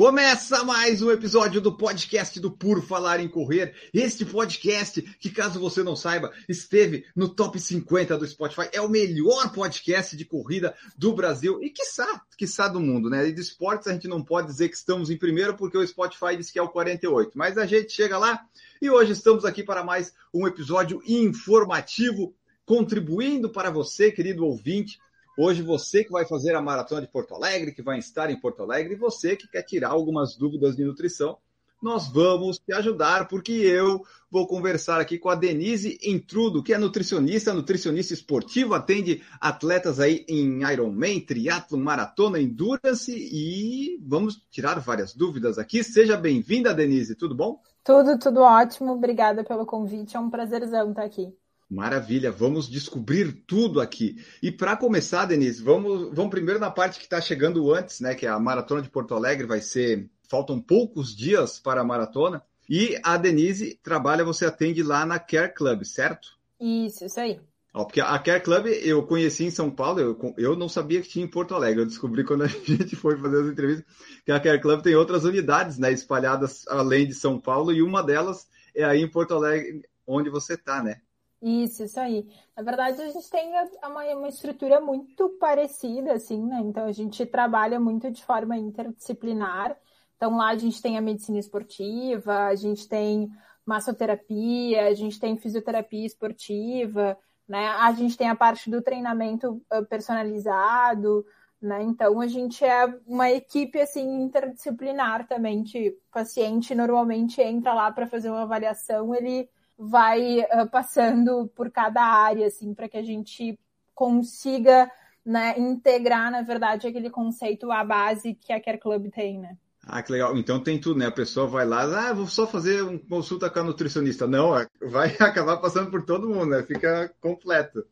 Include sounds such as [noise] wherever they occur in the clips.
Começa mais um episódio do podcast do Puro Falar em Correr. Este podcast, que caso você não saiba, esteve no top 50 do Spotify. É o melhor podcast de corrida do Brasil e quiçá, quiçá do mundo, né? E de esportes a gente não pode dizer que estamos em primeiro porque o Spotify diz que é o 48. Mas a gente chega lá e hoje estamos aqui para mais um episódio informativo, contribuindo para você, querido ouvinte, Hoje você que vai fazer a maratona de Porto Alegre, que vai estar em Porto Alegre, e você que quer tirar algumas dúvidas de nutrição, nós vamos te ajudar, porque eu vou conversar aqui com a Denise Intrudo, que é nutricionista, nutricionista esportivo, atende atletas aí em Ironman, triatlo, maratona, endurance e vamos tirar várias dúvidas aqui. Seja bem-vinda, Denise, tudo bom? Tudo, tudo ótimo. Obrigada pelo convite. É um prazerzão estar aqui. Maravilha, vamos descobrir tudo aqui. E para começar, Denise, vamos, vamos primeiro na parte que está chegando antes, né? Que é a maratona de Porto Alegre vai ser. Faltam poucos dias para a maratona. E a Denise trabalha, você atende lá na Care Club, certo? Isso, isso aí. Ó, porque a Care Club eu conheci em São Paulo, eu, eu não sabia que tinha em Porto Alegre. Eu descobri quando a [laughs] gente foi fazer as entrevistas que a Care Club tem outras unidades, né? Espalhadas além de São Paulo, e uma delas é aí em Porto Alegre, onde você está, né? Isso, isso aí. Na verdade, a gente tem uma, uma estrutura muito parecida, assim, né? Então, a gente trabalha muito de forma interdisciplinar. Então, lá a gente tem a medicina esportiva, a gente tem massoterapia, a gente tem fisioterapia esportiva, né? A gente tem a parte do treinamento personalizado, né? Então, a gente é uma equipe, assim, interdisciplinar também, que o paciente normalmente entra lá para fazer uma avaliação, ele vai uh, passando por cada área, assim, para que a gente consiga né, integrar, na verdade, aquele conceito, a base que a Care Club tem, né? Ah, que legal. Então tem tudo, né? A pessoa vai lá, ah, vou só fazer uma consulta com a nutricionista. Não, vai [laughs] acabar passando por todo mundo, né? Fica completo.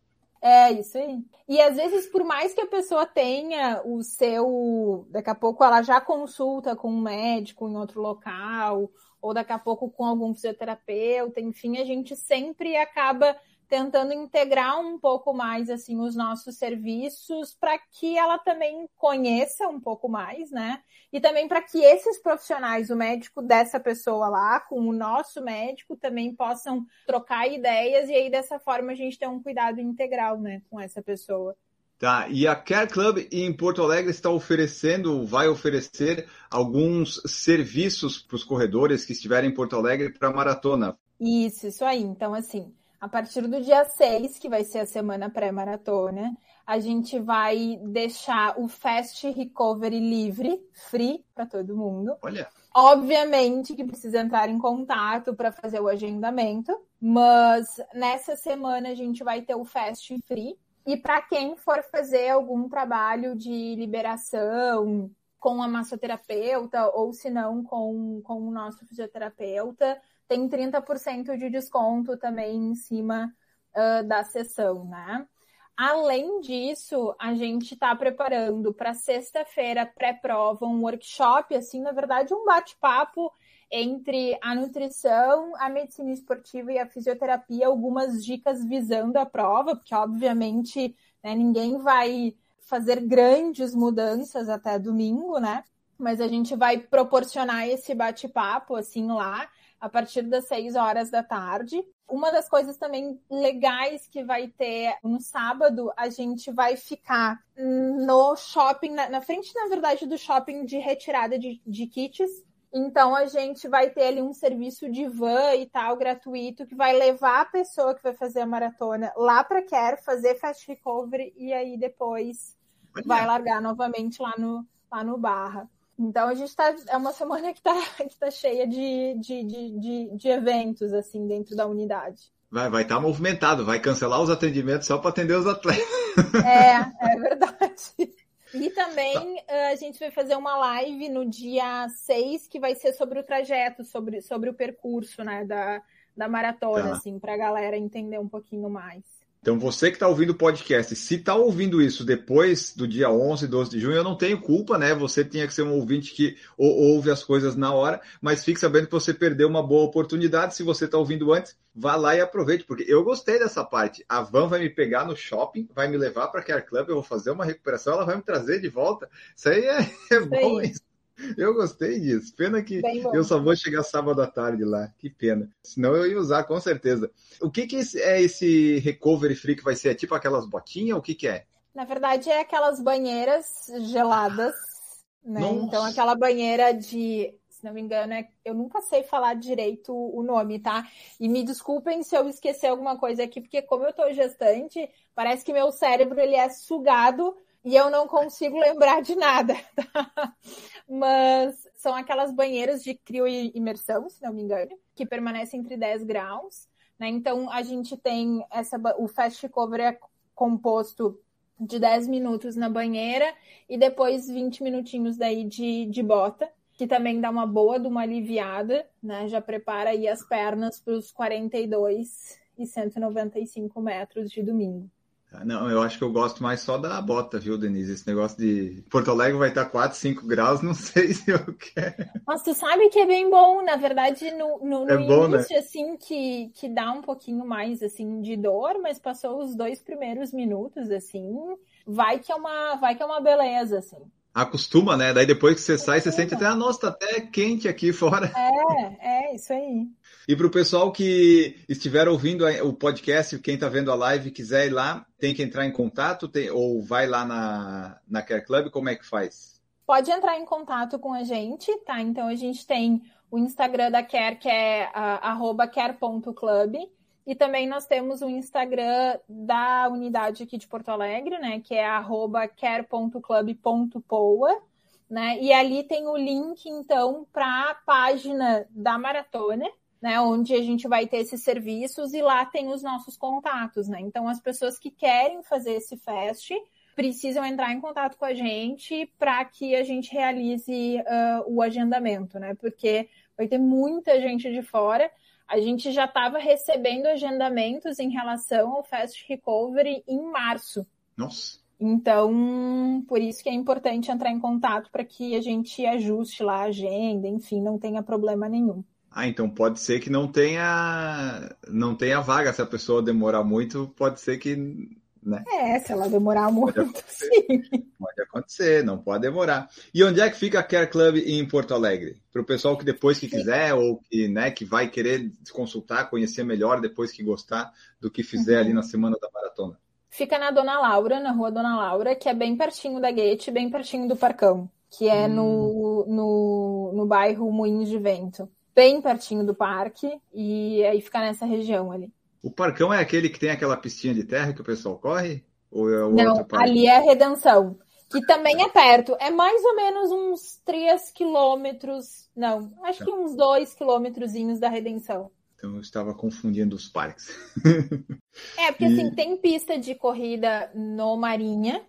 É, isso aí. E às vezes, por mais que a pessoa tenha o seu. Daqui a pouco ela já consulta com um médico em outro local, ou daqui a pouco com algum fisioterapeuta, enfim, a gente sempre acaba tentando integrar um pouco mais assim os nossos serviços para que ela também conheça um pouco mais, né? E também para que esses profissionais, o médico dessa pessoa lá, com o nosso médico, também possam trocar ideias e aí dessa forma a gente tem um cuidado integral, né, com essa pessoa. Tá, e a Care Club em Porto Alegre está oferecendo, vai oferecer alguns serviços para os corredores que estiverem em Porto Alegre para maratona. Isso, isso aí. Então, assim, a partir do dia 6, que vai ser a semana pré-maratona, a gente vai deixar o Fast Recovery livre, free para todo mundo. Olha. Obviamente que precisa entrar em contato para fazer o agendamento, mas nessa semana a gente vai ter o Fast Free e para quem for fazer algum trabalho de liberação com a massoterapeuta ou se não com, com o nosso fisioterapeuta, tem 30% de desconto também em cima uh, da sessão, né? Além disso, a gente está preparando para sexta-feira pré-prova um workshop, assim, na verdade, um bate-papo entre a nutrição, a medicina esportiva e a fisioterapia, algumas dicas visando a prova, porque obviamente né, ninguém vai fazer grandes mudanças até domingo, né? Mas a gente vai proporcionar esse bate-papo assim lá a partir das 6 horas da tarde. Uma das coisas também legais que vai ter no sábado, a gente vai ficar no shopping, na, na frente, na verdade, do shopping de retirada de, de kits então a gente vai ter ali um serviço de van e tal gratuito que vai levar a pessoa que vai fazer a maratona lá para Quer fazer fast recovery e aí depois Olha. vai largar novamente lá no lá no Barra. Então a gente tá é uma semana que tá [laughs] que tá cheia de, de, de, de, de eventos assim dentro da unidade. Vai vai estar tá movimentado, vai cancelar os atendimentos só para atender os atletas. É, é verdade. E também uh, a gente vai fazer uma live no dia 6, que vai ser sobre o trajeto, sobre, sobre o percurso, né, da, da maratona, tá. assim, pra galera entender um pouquinho mais. Então, você que está ouvindo o podcast, se está ouvindo isso depois do dia 11, 12 de junho, eu não tenho culpa, né? Você tinha que ser um ouvinte que ouve as coisas na hora, mas fique sabendo que você perdeu uma boa oportunidade. Se você está ouvindo antes, vá lá e aproveite, porque eu gostei dessa parte. A van vai me pegar no shopping, vai me levar para a Care Club, eu vou fazer uma recuperação, ela vai me trazer de volta. Isso aí é, [laughs] é bom, isso. Eu gostei disso. Pena que eu só vou chegar sábado à tarde lá. Que pena. Senão eu ia usar, com certeza. O que, que é esse recovery free que vai ser? É tipo aquelas botinhas? O que, que é? Na verdade, é aquelas banheiras geladas. Né? Então, aquela banheira de. Se não me engano, é... eu nunca sei falar direito o nome, tá? E me desculpem se eu esquecer alguma coisa aqui, porque como eu tô gestante, parece que meu cérebro ele é sugado e eu não consigo lembrar de nada, [laughs] tá? Mas são aquelas banheiras de crioimersão, se não me engano, que permanecem entre 10 graus, né? Então a gente tem essa o fast cover é composto de 10 minutos na banheira e depois 20 minutinhos daí de, de bota, que também dá uma boa de uma aliviada, né? Já prepara aí as pernas para os 42 e 195 metros de domingo. Ah, não, eu acho que eu gosto mais só da bota, viu, Denise? Esse negócio de Porto Alegre vai estar 4, 5 graus, [laughs] não sei se eu quero. Mas tu sabe que é bem bom, na verdade, no, no, no é bom, início, né? assim, que, que dá um pouquinho mais, assim, de dor, mas passou os dois primeiros minutos, assim, vai que é uma, vai que é uma beleza, assim. Acostuma, né? Daí depois que você sai, você sente até, ah, nossa, tá até quente aqui fora. É, é, isso aí. E para o pessoal que estiver ouvindo o podcast, quem está vendo a live quiser ir lá, tem que entrar em contato tem, ou vai lá na, na Care Club, como é que faz? Pode entrar em contato com a gente, tá? Então a gente tem o Instagram da Care, que é uh, care.club. E também nós temos o Instagram da unidade aqui de Porto Alegre, né? Que é care.club.poa. Né? E ali tem o link, então, para a página da maratona, né? Onde a gente vai ter esses serviços e lá tem os nossos contatos, né? Então, as pessoas que querem fazer esse fest precisam entrar em contato com a gente para que a gente realize uh, o agendamento, né? Porque vai ter muita gente de fora a gente já estava recebendo agendamentos em relação ao Fast Recovery em março. Nossa. Então, por isso que é importante entrar em contato para que a gente ajuste lá a agenda, enfim, não tenha problema nenhum. Ah, então pode ser que não tenha não tenha vaga se a pessoa demorar muito, pode ser que né? É, se ela demorar muito, sim. Pode acontecer, não pode demorar. E onde é que fica a Care Club em Porto Alegre? Para o pessoal que depois que quiser ou que, né, que vai querer consultar, conhecer melhor depois que gostar do que fizer uhum. ali na semana da maratona. Fica na Dona Laura, na rua Dona Laura, que é bem pertinho da Gate, bem pertinho do Parcão, que é hum. no, no, no bairro Moinhos de Vento. Bem pertinho do parque, e aí fica nessa região ali. O Parcão é aquele que tem aquela pistinha de terra que o pessoal corre? Ou é o Não, outro parque? ali é a Redenção, que também é perto. É mais ou menos uns 3 quilômetros, não, acho que uns 2 quilômetrozinhos da Redenção. Então eu estava confundindo os parques. [laughs] é, porque e... assim, tem pista de corrida no Marinha,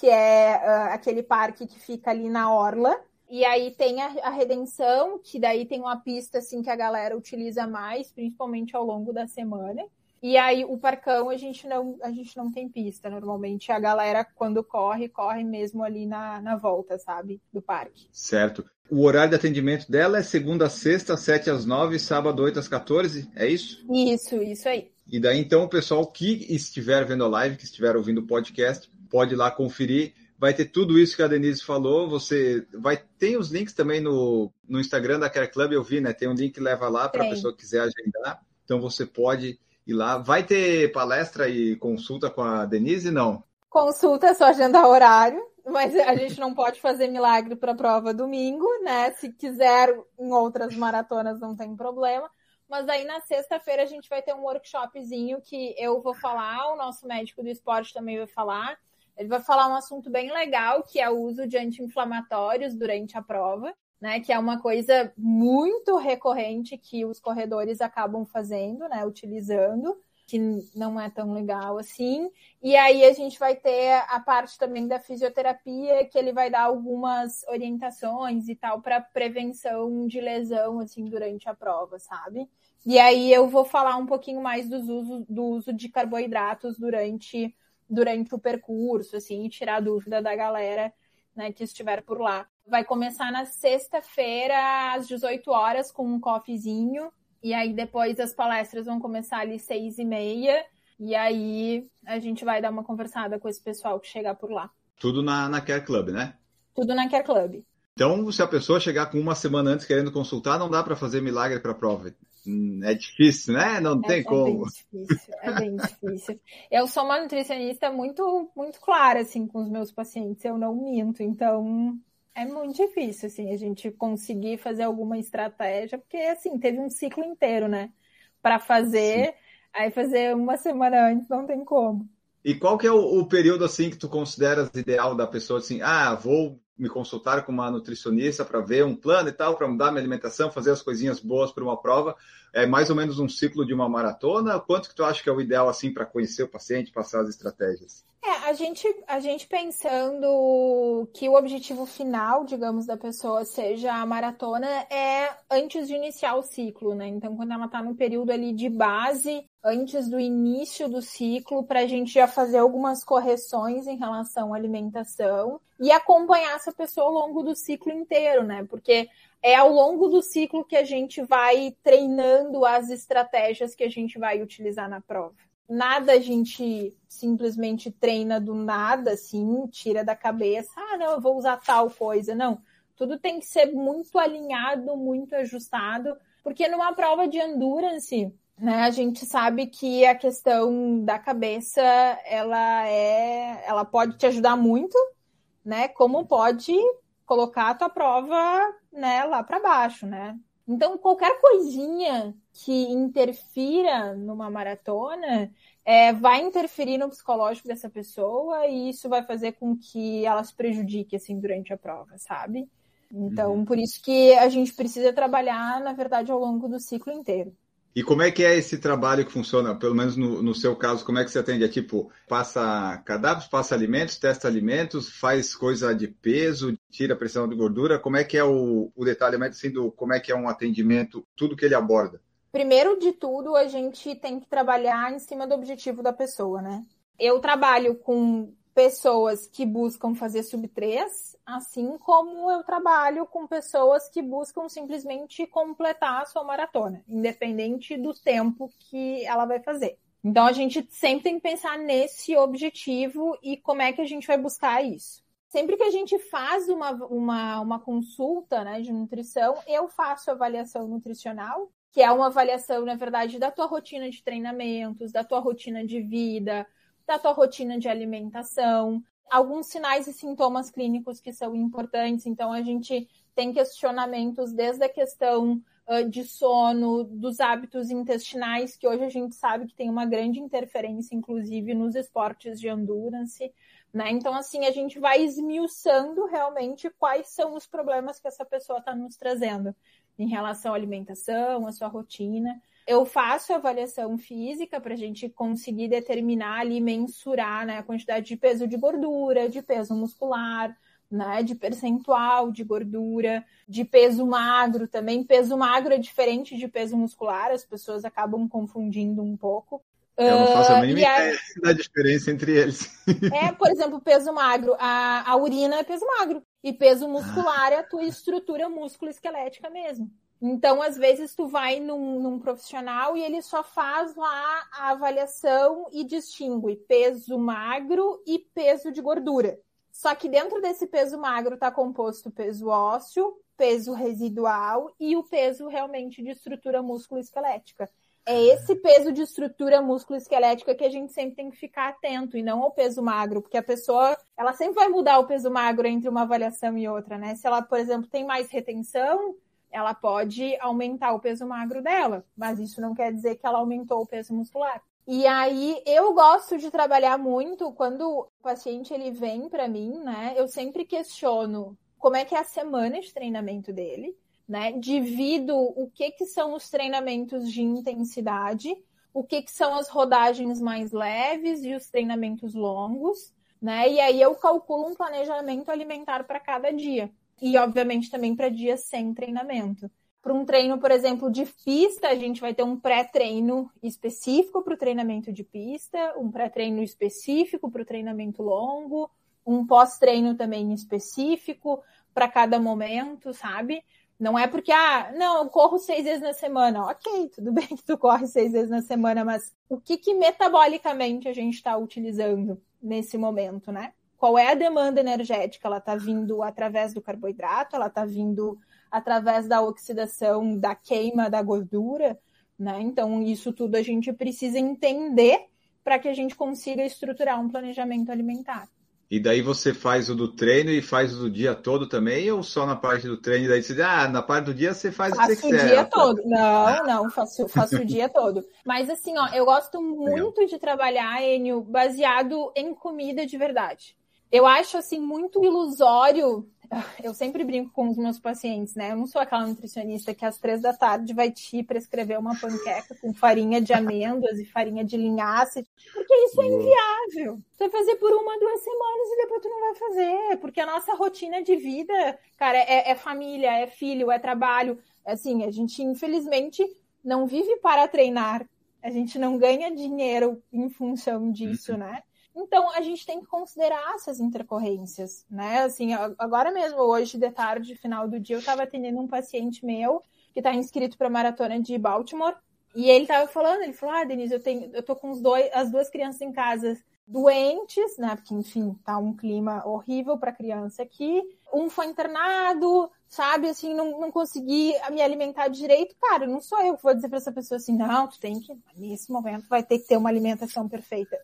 que é uh, aquele parque que fica ali na Orla. E aí tem a, a, Redenção, que daí tem uma pista assim que a galera utiliza mais, principalmente ao longo da semana. E aí o Parcão a gente não, a gente não tem pista. Normalmente a galera, quando corre, corre mesmo ali na, na volta, sabe? Do parque. Certo. O horário de atendimento dela é segunda a sexta, 7 às 9, sábado 8 às 14, é isso? Isso, isso aí. E daí então o pessoal que estiver vendo a live, que estiver ouvindo o podcast, pode ir lá conferir vai ter tudo isso que a Denise falou. Você vai tem os links também no, no Instagram da Care Club, eu vi, né? Tem um link que leva lá para a pessoa que quiser agendar. Então você pode ir lá. Vai ter palestra e consulta com a Denise, não? Consulta é só agendar horário, mas a gente não pode fazer milagre para a prova domingo, né? Se quiser em outras maratonas não tem problema. Mas aí na sexta-feira a gente vai ter um workshopzinho que eu vou falar, o nosso médico do esporte também vai falar. Ele vai falar um assunto bem legal, que é o uso de anti-inflamatórios durante a prova, né? Que é uma coisa muito recorrente que os corredores acabam fazendo, né? Utilizando, que não é tão legal assim. E aí a gente vai ter a parte também da fisioterapia, que ele vai dar algumas orientações e tal para prevenção de lesão assim durante a prova, sabe? E aí eu vou falar um pouquinho mais dos uso, do uso de carboidratos durante, durante o percurso, assim, e tirar dúvida da galera né, que estiver por lá. Vai começar na sexta-feira, às 18 horas, com um coffeezinho. E aí depois as palestras vão começar ali seis e meia. E aí a gente vai dar uma conversada com esse pessoal que chegar por lá. Tudo na, na Care Club, né? Tudo na Care Club. Então, se a pessoa chegar com uma semana antes querendo consultar, não dá para fazer milagre para a prova. É difícil, né? Não é, tem é como. Bem difícil, é bem difícil. Eu sou uma nutricionista muito, muito clara, assim, com os meus pacientes. Eu não minto. Então, é muito difícil, assim, a gente conseguir fazer alguma estratégia, porque, assim, teve um ciclo inteiro, né? Para fazer, Sim. aí fazer uma semana antes não tem como. E qual que é o, o, período, assim, que tu consideras ideal da pessoa, assim, ah, vou me consultar com uma nutricionista para ver um plano e tal, para mudar minha alimentação, fazer as coisinhas boas para uma prova. É mais ou menos um ciclo de uma maratona. Quanto que tu acha que é o ideal assim para conhecer o paciente, passar as estratégias? É, a gente, a gente pensando que o objetivo final, digamos, da pessoa seja a maratona é antes de iniciar o ciclo, né? Então, quando ela está no período ali de base, antes do início do ciclo, para a gente já fazer algumas correções em relação à alimentação e acompanhar essa pessoa ao longo do ciclo inteiro, né? Porque é ao longo do ciclo que a gente vai treinando as estratégias que a gente vai utilizar na prova nada a gente simplesmente treina do nada, assim, tira da cabeça, ah, não, eu vou usar tal coisa. Não. Tudo tem que ser muito alinhado, muito ajustado, porque numa prova de endurance, né, a gente sabe que a questão da cabeça, ela é, ela pode te ajudar muito, né, como pode colocar a tua prova, né, lá para baixo, né? Então, qualquer coisinha que interfira numa maratona é, vai interferir no psicológico dessa pessoa e isso vai fazer com que ela se prejudique assim durante a prova, sabe? Então, uhum. por isso que a gente precisa trabalhar, na verdade, ao longo do ciclo inteiro. E como é que é esse trabalho que funciona? Pelo menos no, no, seu caso, como é que você atende? É tipo, passa cadáveres, passa alimentos, testa alimentos, faz coisa de peso, tira a pressão de gordura. Como é que é o, o detalhamento assim, do como é que é um atendimento, tudo que ele aborda? Primeiro de tudo, a gente tem que trabalhar em cima do objetivo da pessoa, né? Eu trabalho com pessoas que buscam fazer sub 3, assim como eu trabalho com pessoas que buscam simplesmente completar a sua maratona, independente do tempo que ela vai fazer. Então a gente sempre tem que pensar nesse objetivo e como é que a gente vai buscar isso. Sempre que a gente faz uma, uma, uma consulta né, de nutrição, eu faço avaliação nutricional, que é uma avaliação, na verdade, da tua rotina de treinamentos, da tua rotina de vida, da tua rotina de alimentação, alguns sinais e sintomas clínicos que são importantes. Então, a gente tem questionamentos desde a questão uh, de sono, dos hábitos intestinais, que hoje a gente sabe que tem uma grande interferência, inclusive, nos esportes de endurance. Né? Então, assim, a gente vai esmiuçando realmente quais são os problemas que essa pessoa está nos trazendo em relação à alimentação, à sua rotina. Eu faço avaliação física para a gente conseguir determinar ali, mensurar né, a quantidade de peso de gordura, de peso muscular, né, de percentual de gordura, de peso magro também. Peso magro é diferente de peso muscular, as pessoas acabam confundindo um pouco. Eu não faço a mínima uh, ideia da diferença entre eles. É, por exemplo, peso magro. A, a urina é peso magro. E peso muscular é a tua estrutura músculo-esquelética mesmo. Então, às vezes, tu vai num, num, profissional e ele só faz lá a avaliação e distingue peso magro e peso de gordura. Só que dentro desse peso magro está composto peso ósseo, peso residual e o peso realmente de estrutura músculo-esquelética. É esse peso de estrutura músculo-esquelética que a gente sempre tem que ficar atento e não ao peso magro, porque a pessoa, ela sempre vai mudar o peso magro entre uma avaliação e outra, né? Se ela, por exemplo, tem mais retenção, ela pode aumentar o peso magro dela, mas isso não quer dizer que ela aumentou o peso muscular. E aí eu gosto de trabalhar muito quando o paciente ele vem para mim, né? Eu sempre questiono como é que é a semana de treinamento dele, né? Divido o que que são os treinamentos de intensidade, o que que são as rodagens mais leves e os treinamentos longos, né? E aí eu calculo um planejamento alimentar para cada dia e, obviamente, também para dias sem treinamento. Para um treino, por exemplo, de pista, a gente vai ter um pré-treino específico para o treinamento de pista, um pré-treino específico para o treinamento longo, um pós-treino também específico para cada momento, sabe? Não é porque, ah, não, eu corro seis vezes na semana. Ok, tudo bem que tu corre seis vezes na semana, mas o que, que metabolicamente a gente está utilizando nesse momento, né? Qual é a demanda energética? Ela está vindo através do carboidrato, ela está vindo através da oxidação, da queima da gordura, né? Então, isso tudo a gente precisa entender para que a gente consiga estruturar um planejamento alimentar. E daí você faz o do treino e faz o do dia todo também, ou só na parte do treino? E daí você diz, ah, na parte do dia você faz faço o que você quiser. Faço o dia todo. Não, não, faço, faço o dia todo. Mas assim, ó, eu gosto muito de trabalhar, Enio, baseado em comida de verdade. Eu acho, assim, muito ilusório [laughs] eu sempre brinco com os meus pacientes, né? Eu não sou aquela nutricionista que às três da tarde vai te prescrever uma panqueca com farinha de amêndoas e farinha de linhaça, porque isso é inviável. Você vai fazer por uma, duas semanas e depois tu não vai fazer, porque a nossa rotina de vida, cara, é, é família, é filho, é trabalho. Assim, a gente infelizmente não vive para treinar, a gente não ganha dinheiro em função disso, uhum. né? Então, a gente tem que considerar essas intercorrências, né? Assim, agora mesmo, hoje de tarde, final do dia, eu estava atendendo um paciente meu que está inscrito para a maratona de Baltimore. E ele estava falando, ele falou, ah, Denise, eu tenho, eu tô com os dois, as duas crianças em casa doentes, né? Porque, enfim, tá um clima horrível para criança aqui. Um foi internado, sabe? Assim, não, não consegui me alimentar direito. Cara, não sou eu que vou dizer para essa pessoa assim, não, tu tem que, nesse momento, vai ter que ter uma alimentação perfeita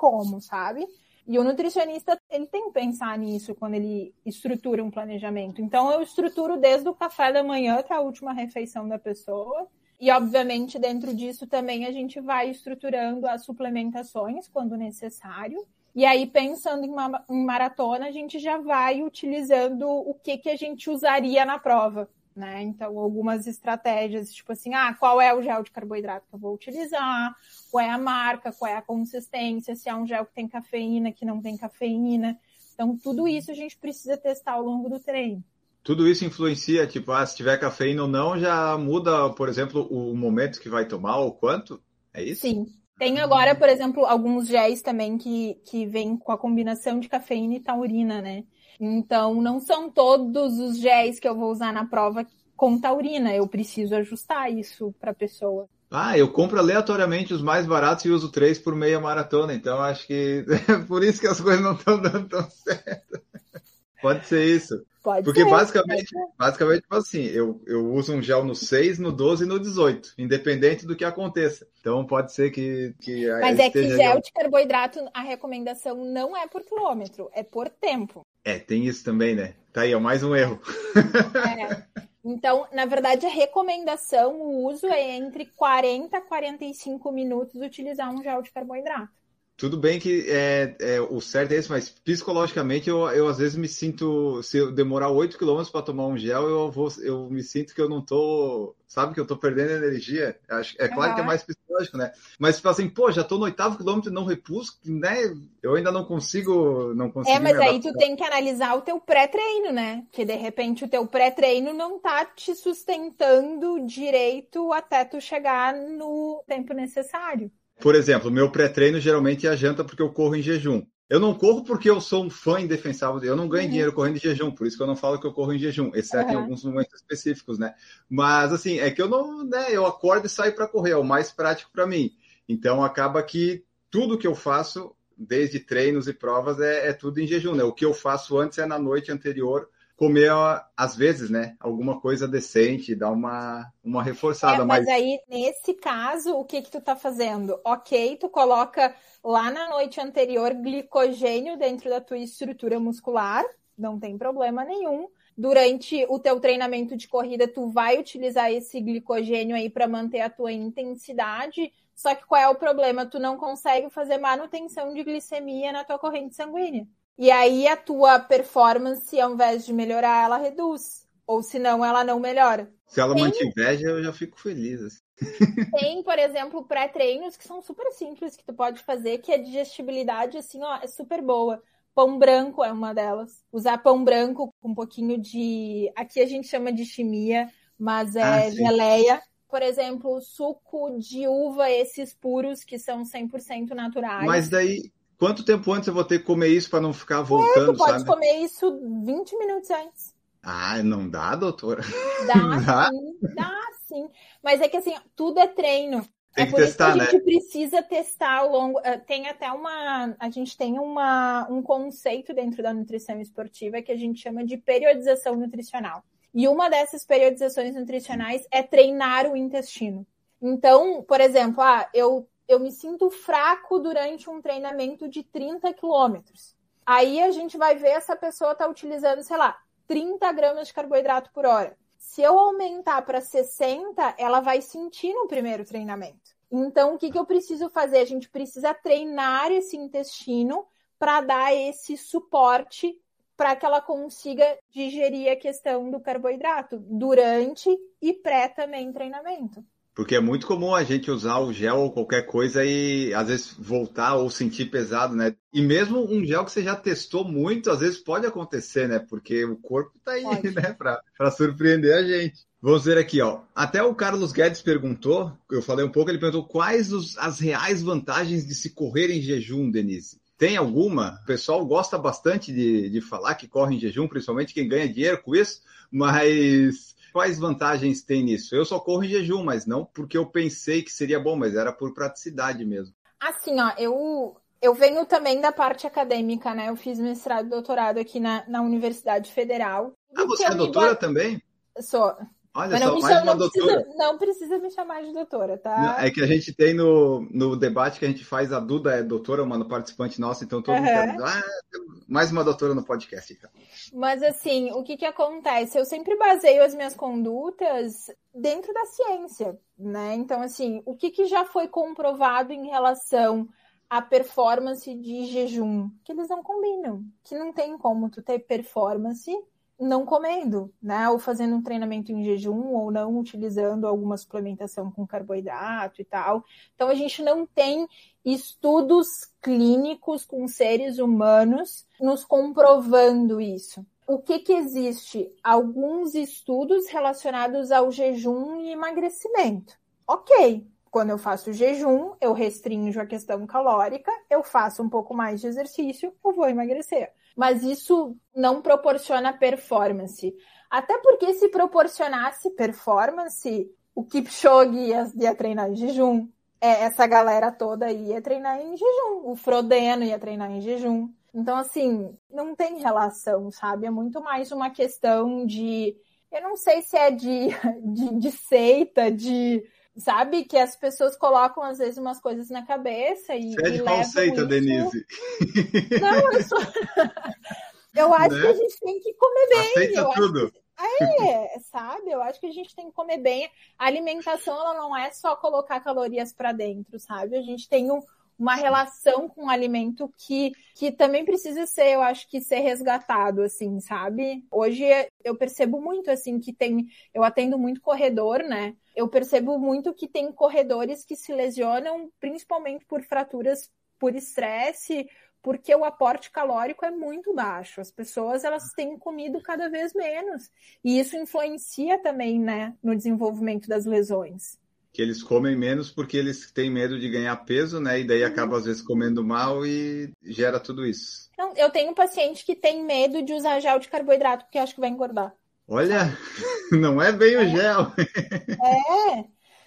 como, sabe? E o nutricionista, ele tem que pensar nisso quando ele estrutura um planejamento. Então, eu estruturo desde o café da manhã até a última refeição da pessoa. E, obviamente, dentro disso também a gente vai estruturando as suplementações quando necessário. E aí, pensando em, uma, em maratona, a gente já vai utilizando o que, que a gente usaria na prova né? Então, algumas estratégias, tipo assim, ah, qual é o gel de carboidrato que eu vou utilizar, qual é a marca, qual é a consistência, se é um gel que tem cafeína, que não tem cafeína. Então, tudo isso a gente precisa testar ao longo do treino. Tudo isso influencia, tipo, ah, se tiver cafeína ou não, já muda, por exemplo, o momento que vai tomar ou quanto? É isso? Sim. Tem agora, por exemplo, alguns géis também que, que vêm com a combinação de cafeína e taurina, né? Então, não são todos os géis que eu vou usar na prova com taurina. Eu preciso ajustar isso para a pessoa. Ah, eu compro aleatoriamente os mais baratos e uso três por meia maratona. Então, acho que é [laughs] por isso que as coisas não estão dando tão certo. Pode ser isso. Pode Porque ser, basicamente, basicamente, tipo assim, eu, eu uso um gel no 6, no 12 e no 18, independente do que aconteça. Então pode ser que. que Mas é que gel de carboidrato, a recomendação não é por quilômetro, é por tempo. É, tem isso também, né? Tá aí, é mais um erro. É. Então, na verdade, a recomendação, o uso é entre 40 a 45 minutos utilizar um gel de carboidrato. Tudo bem que é, é, o certo é esse, mas psicologicamente eu, eu às vezes me sinto, se eu demorar 8 km para tomar um gel, eu, vou, eu me sinto que eu não tô, sabe, que eu tô perdendo energia. É claro uhum. que é mais psicológico, né? Mas tipo assim, pô, já tô no oitavo quilômetro e não repus, né? Eu ainda não consigo, não consigo. É, mas aí tu tem que analisar o teu pré-treino, né? Que de repente o teu pré-treino não tá te sustentando direito até tu chegar no tempo necessário. Por exemplo, meu pré-treino geralmente é a janta porque eu corro em jejum. Eu não corro porque eu sou um fã indefensável. Eu não ganho uhum. dinheiro correndo em jejum, por isso que eu não falo que eu corro em jejum, exceto uhum. em alguns momentos específicos, né? Mas assim, é que eu não, né? Eu acordo e saio para correr, é o mais prático para mim. Então acaba que tudo que eu faço, desde treinos e provas, é, é tudo em jejum, né? O que eu faço antes é na noite anterior comer, às vezes, né, alguma coisa decente, dar uma, uma reforçada. É, mas, mas, aí, nesse caso, o que que tu tá fazendo? Ok, tu coloca lá na noite anterior glicogênio dentro da tua estrutura muscular, não tem problema nenhum. Durante o teu treinamento de corrida, tu vai utilizar esse glicogênio aí para manter a tua intensidade. Só que qual é o problema? Tu não consegue fazer manutenção de glicemia na tua corrente sanguínea. E aí a tua performance, ao invés de melhorar, ela reduz. Ou se não, ela não melhora. Se ela tem... mantiver, eu já fico feliz. Assim. [laughs] Tem, por exemplo, pré-treinos que são super simples que tu pode fazer, que a digestibilidade, assim, ó, é super boa. Pão branco é uma delas. Usar pão branco com um pouquinho de. Aqui a gente chama de chimia, Mas é ah, geleia, por exemplo, suco de uva, esses puros que são 100% naturais. Mas daí, quanto tempo antes eu vou ter que comer isso para não ficar voltando, é, tu pode sabe? comer isso 20 minutos antes. Ah, não dá, doutora? Dá, [laughs] dá? sim, dá sim. Mas é que assim, tudo é treino. Tem é que por testar, isso que a gente né? precisa testar ao longo. Eh, tem até uma. A gente tem uma, um conceito dentro da nutrição esportiva que a gente chama de periodização nutricional. E uma dessas periodizações nutricionais é treinar o intestino. Então, por exemplo, ah, eu, eu me sinto fraco durante um treinamento de 30 quilômetros. Aí a gente vai ver essa pessoa está utilizando, sei lá, 30 gramas de carboidrato por hora. Se eu aumentar para 60, ela vai sentir no primeiro treinamento. Então, o que, que eu preciso fazer? A gente precisa treinar esse intestino para dar esse suporte para que ela consiga digerir a questão do carboidrato durante e pré também treinamento. Porque é muito comum a gente usar o gel ou qualquer coisa e às vezes voltar ou sentir pesado, né? E mesmo um gel que você já testou muito, às vezes pode acontecer, né? Porque o corpo tá aí, pode. né? Para surpreender a gente. Vamos ver aqui, ó. Até o Carlos Guedes perguntou, eu falei um pouco, ele perguntou quais os, as reais vantagens de se correr em jejum, Denise. Tem alguma? O pessoal gosta bastante de, de falar que corre em jejum, principalmente quem ganha dinheiro com isso, mas quais vantagens tem nisso? Eu só corro em jejum, mas não porque eu pensei que seria bom, mas era por praticidade mesmo. Assim, ó, eu, eu venho também da parte acadêmica, né? Eu fiz mestrado e doutorado aqui na, na Universidade Federal. Ah, você é doutora também? Sou. Olha Mas só, mais chama, uma não doutora. Precisa, não precisa me chamar de doutora, tá? Não, é que a gente tem no, no debate que a gente faz, a Duda é doutora, uma participante nossa, então todo uhum. mundo quer, ah, mais uma doutora no podcast. Então. Mas assim, o que que acontece? Eu sempre baseio as minhas condutas dentro da ciência, né? Então, assim, o que que já foi comprovado em relação à performance de jejum? Que eles não combinam, que não tem como tu ter performance não comendo, né? Ou fazendo um treinamento em jejum, ou não utilizando alguma suplementação com carboidrato e tal. Então a gente não tem estudos clínicos com seres humanos nos comprovando isso. O que que existe? Alguns estudos relacionados ao jejum e emagrecimento. Ok, quando eu faço jejum, eu restringo a questão calórica, eu faço um pouco mais de exercício, eu vou emagrecer mas isso não proporciona performance. Até porque se proporcionasse performance, o Kipchoge ia, ia treinar em jejum, é, essa galera toda ia treinar em jejum, o Frodeno ia treinar em jejum. Então, assim, não tem relação, sabe? É muito mais uma questão de. Eu não sei se é de, [laughs] de, de seita, de sabe? Que as pessoas colocam, às vezes, umas coisas na cabeça e. Você é de isso... Denise? Não, eu sou. [laughs] eu acho né? que a gente tem que comer bem. Aceita eu tudo. Que... É, sabe? Eu acho que a gente tem que comer bem. A alimentação, ela não é só colocar calorias para dentro, sabe? A gente tem um, uma relação com o alimento que, que também precisa ser, eu acho que ser resgatado, assim, sabe? Hoje eu percebo muito, assim, que tem, eu atendo muito corredor, né? Eu percebo muito que tem corredores que se lesionam principalmente por fraturas por estresse, porque o aporte calórico é muito baixo. As pessoas elas têm comido cada vez menos e isso influencia também, né, no desenvolvimento das lesões que eles comem menos porque eles têm medo de ganhar peso, né? E daí uhum. acaba às vezes comendo mal e gera tudo isso. Eu tenho um paciente que tem medo de usar gel de carboidrato porque acha que vai engordar. Olha, [laughs] não é bem o gel. É.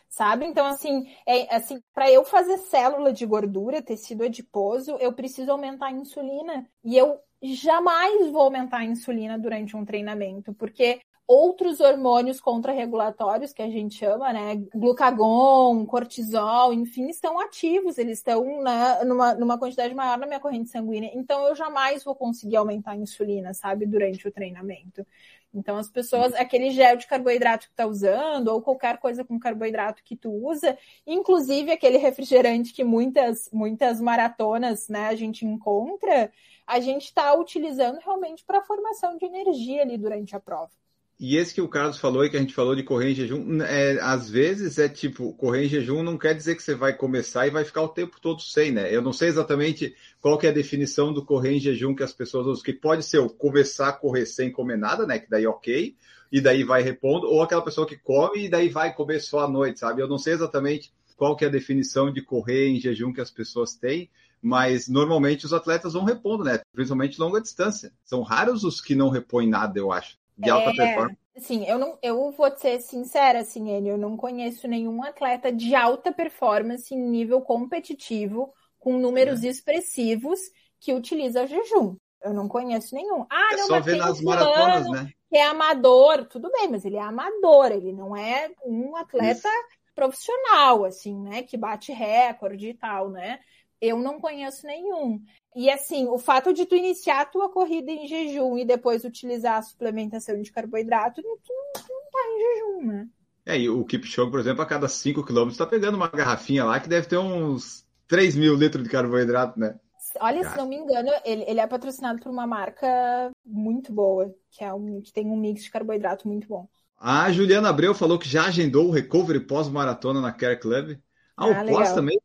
Sabe? Então, assim, é, assim para eu fazer célula de gordura, tecido adiposo, eu preciso aumentar a insulina. E eu jamais vou aumentar a insulina durante um treinamento, porque outros hormônios contrarregulatórios, que a gente chama, né? Glucagon, cortisol, enfim, estão ativos, eles estão né, numa, numa quantidade maior na minha corrente sanguínea. Então, eu jamais vou conseguir aumentar a insulina, sabe, durante o treinamento. Então, as pessoas, aquele gel de carboidrato que tá usando, ou qualquer coisa com carboidrato que tu usa, inclusive aquele refrigerante que muitas, muitas maratonas, né, a gente encontra, a gente está utilizando realmente para formação de energia ali durante a prova. E esse que o Carlos falou e que a gente falou de correr em jejum, é, às vezes é tipo, correr em jejum não quer dizer que você vai começar e vai ficar o tempo todo sem, né? Eu não sei exatamente qual que é a definição do correr em jejum que as pessoas usam, que pode ser o começar a correr sem comer nada, né? Que daí ok. e daí vai repondo, ou aquela pessoa que come e daí vai comer só à noite, sabe? Eu não sei exatamente qual que é a definição de correr em jejum que as pessoas têm, mas normalmente os atletas vão repondo, né? Principalmente longa distância. São raros os que não repõem nada, eu acho, de alta é, performance. Sim, eu não, eu vou ser sincera, assim, ele, eu não conheço nenhum atleta de alta performance em nível competitivo com números é. expressivos que utiliza jejum. Eu não conheço nenhum. Ah, é não, só ver nas maratonas, né? Que é amador, tudo bem, mas ele é amador, ele não é um atleta Isso. profissional, assim, né? Que bate recorde e tal, né? Eu não conheço nenhum. E assim, o fato de tu iniciar a tua corrida em jejum e depois utilizar a suplementação de carboidrato, tu, tu não tá em jejum, né? É, e o Kipchoge, por exemplo, a cada 5 km tá pegando uma garrafinha lá que deve ter uns 3 mil litros de carboidrato, né? Olha, se não me engano, ele, ele é patrocinado por uma marca muito boa, que, é um, que tem um mix de carboidrato muito bom. A Juliana Abreu falou que já agendou o recovery pós-maratona na Care Club. Ah, ah o pós também?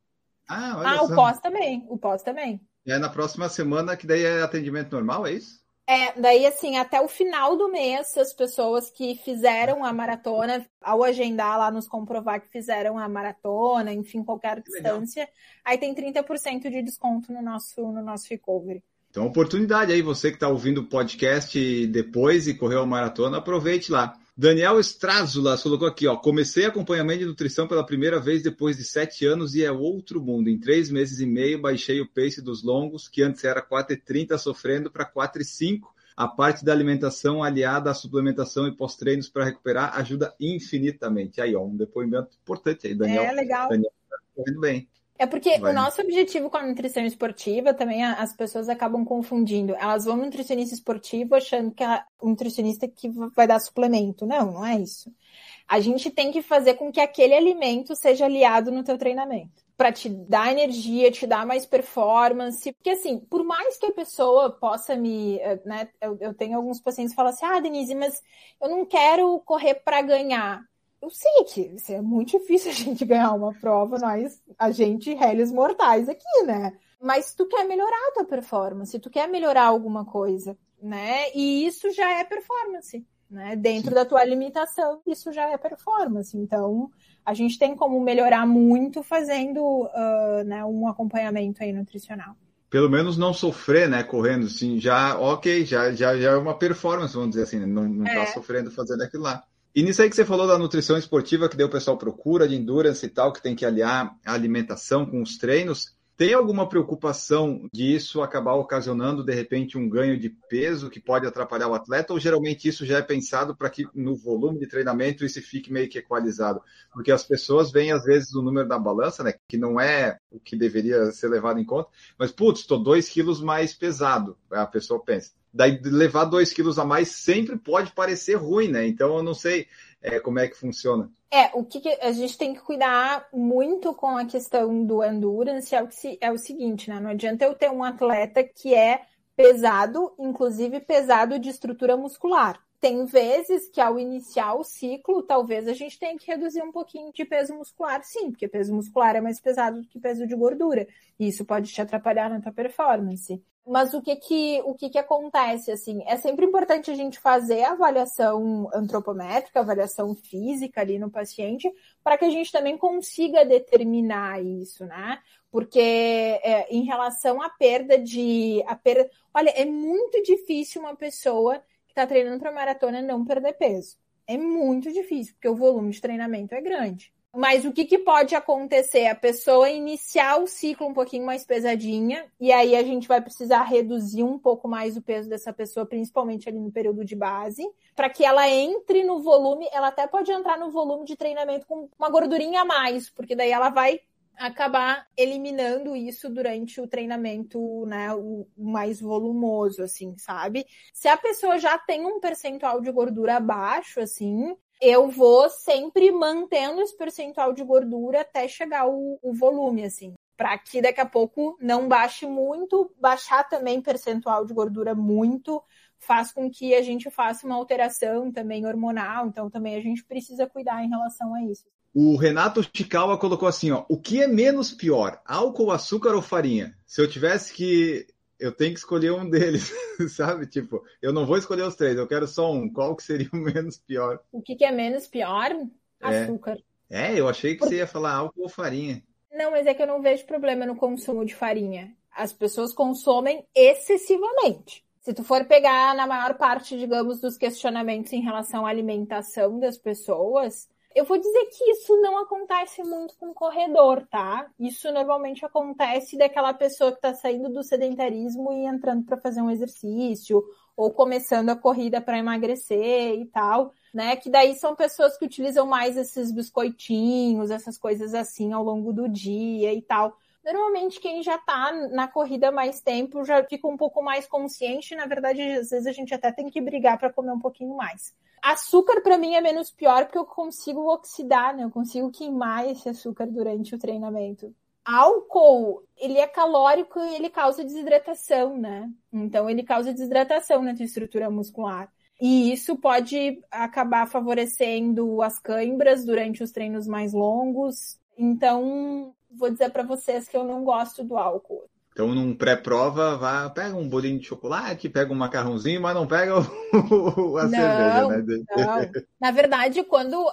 Ah, ah o pós também. O pós também. É na próxima semana, que daí é atendimento normal, é isso? É, daí assim, até o final do mês, as pessoas que fizeram a maratona, ao agendar lá, nos comprovar que fizeram a maratona, enfim, qualquer distância, aí tem 30% de desconto no nosso, no nosso recovery. Então, oportunidade aí, você que está ouvindo o podcast depois e correu a maratona, aproveite lá. Daniel Strazula colocou aqui, ó. Comecei acompanhamento de nutrição pela primeira vez depois de sete anos e é outro mundo. Em três meses e meio, baixei o pace dos longos, que antes era 4,30, sofrendo para 4,5. A parte da alimentação aliada à suplementação e pós-treinos para recuperar ajuda infinitamente. Aí, ó, um depoimento importante aí, Daniel. É, legal. Daniel tá correndo bem. É porque vai. o nosso objetivo com a nutrição esportiva também as pessoas acabam confundindo. Elas vão no nutricionista esportivo achando que é o nutricionista que vai dar suplemento. Não, não é isso. A gente tem que fazer com que aquele alimento seja aliado no teu treinamento. Para te dar energia, te dar mais performance. Porque assim, por mais que a pessoa possa me. Eh, né, eu, eu tenho alguns pacientes que falam assim: ah, Denise, mas eu não quero correr para ganhar eu sei que é muito difícil [laughs] a gente ganhar uma prova, nós, a gente, réis mortais aqui, né? Mas tu quer melhorar a tua performance, tu quer melhorar alguma coisa, né? E isso já é performance, né? Dentro Sim. da tua limitação, isso já é performance. Então, a gente tem como melhorar muito fazendo uh, né, um acompanhamento aí nutricional. Pelo menos não sofrer, né, correndo, assim, já, ok, já, já, já é uma performance, vamos dizer assim, né? não, não tá é. tá sofrendo fazendo aquilo lá. E nisso aí que você falou da nutrição esportiva, que o pessoal procura, de endurance e tal, que tem que aliar a alimentação com os treinos, tem alguma preocupação disso acabar ocasionando, de repente, um ganho de peso que pode atrapalhar o atleta? Ou geralmente isso já é pensado para que no volume de treinamento isso fique meio que equalizado? Porque as pessoas veem, às vezes, o número da balança, né? Que não é o que deveria ser levado em conta, mas, putz, estou dois quilos mais pesado, a pessoa pensa daí levar dois quilos a mais sempre pode parecer ruim, né? Então eu não sei é, como é que funciona. É, o que, que, a gente tem que cuidar muito com a questão do endurance é o, que, é o seguinte, né? Não adianta eu ter um atleta que é pesado, inclusive pesado de estrutura muscular. Tem vezes que ao iniciar o ciclo, talvez a gente tenha que reduzir um pouquinho de peso muscular, sim, porque peso muscular é mais pesado do que peso de gordura. E isso pode te atrapalhar na tua performance. Mas o que que, o que que acontece, assim, é sempre importante a gente fazer a avaliação antropométrica, avaliação física ali no paciente, para que a gente também consiga determinar isso, né? Porque é, em relação à perda de, a perda, olha, é muito difícil uma pessoa que está treinando para maratona não perder peso. É muito difícil, porque o volume de treinamento é grande. Mas o que, que pode acontecer? A pessoa iniciar o ciclo um pouquinho mais pesadinha, e aí a gente vai precisar reduzir um pouco mais o peso dessa pessoa, principalmente ali no período de base, para que ela entre no volume, ela até pode entrar no volume de treinamento com uma gordurinha a mais, porque daí ela vai acabar eliminando isso durante o treinamento, né, o mais volumoso, assim, sabe? Se a pessoa já tem um percentual de gordura baixo, assim, eu vou sempre mantendo esse percentual de gordura até chegar o, o volume, assim. Para que daqui a pouco não baixe muito, baixar também percentual de gordura muito, faz com que a gente faça uma alteração também hormonal, então também a gente precisa cuidar em relação a isso. O Renato Chikawa colocou assim, ó, o que é menos pior, álcool, açúcar ou farinha? Se eu tivesse que eu tenho que escolher um deles, [laughs] sabe? Tipo, eu não vou escolher os três, eu quero só um. Qual que seria o menos pior? O que, que é menos pior? Açúcar. É, é eu achei que você ia falar álcool ou farinha. Não, mas é que eu não vejo problema no consumo de farinha. As pessoas consomem excessivamente. Se tu for pegar na maior parte, digamos, dos questionamentos em relação à alimentação das pessoas, eu vou dizer que isso não acontece muito com corredor, tá? Isso normalmente acontece daquela pessoa que está saindo do sedentarismo e entrando para fazer um exercício, ou começando a corrida para emagrecer e tal, né? Que daí são pessoas que utilizam mais esses biscoitinhos, essas coisas assim ao longo do dia e tal. Normalmente quem já tá na corrida mais tempo já fica um pouco mais consciente, na verdade, às vezes a gente até tem que brigar para comer um pouquinho mais. Açúcar para mim é menos pior porque eu consigo oxidar, né? Eu consigo queimar esse açúcar durante o treinamento. Álcool, ele é calórico e ele causa desidratação, né? Então ele causa desidratação na tua estrutura muscular. E isso pode acabar favorecendo as câimbras durante os treinos mais longos. Então, vou dizer para vocês que eu não gosto do álcool. Então, num pré-prova, vá, pega um bolinho de chocolate, pega um macarrãozinho, mas não pega o, a não, cerveja, né? Não. Na verdade, quando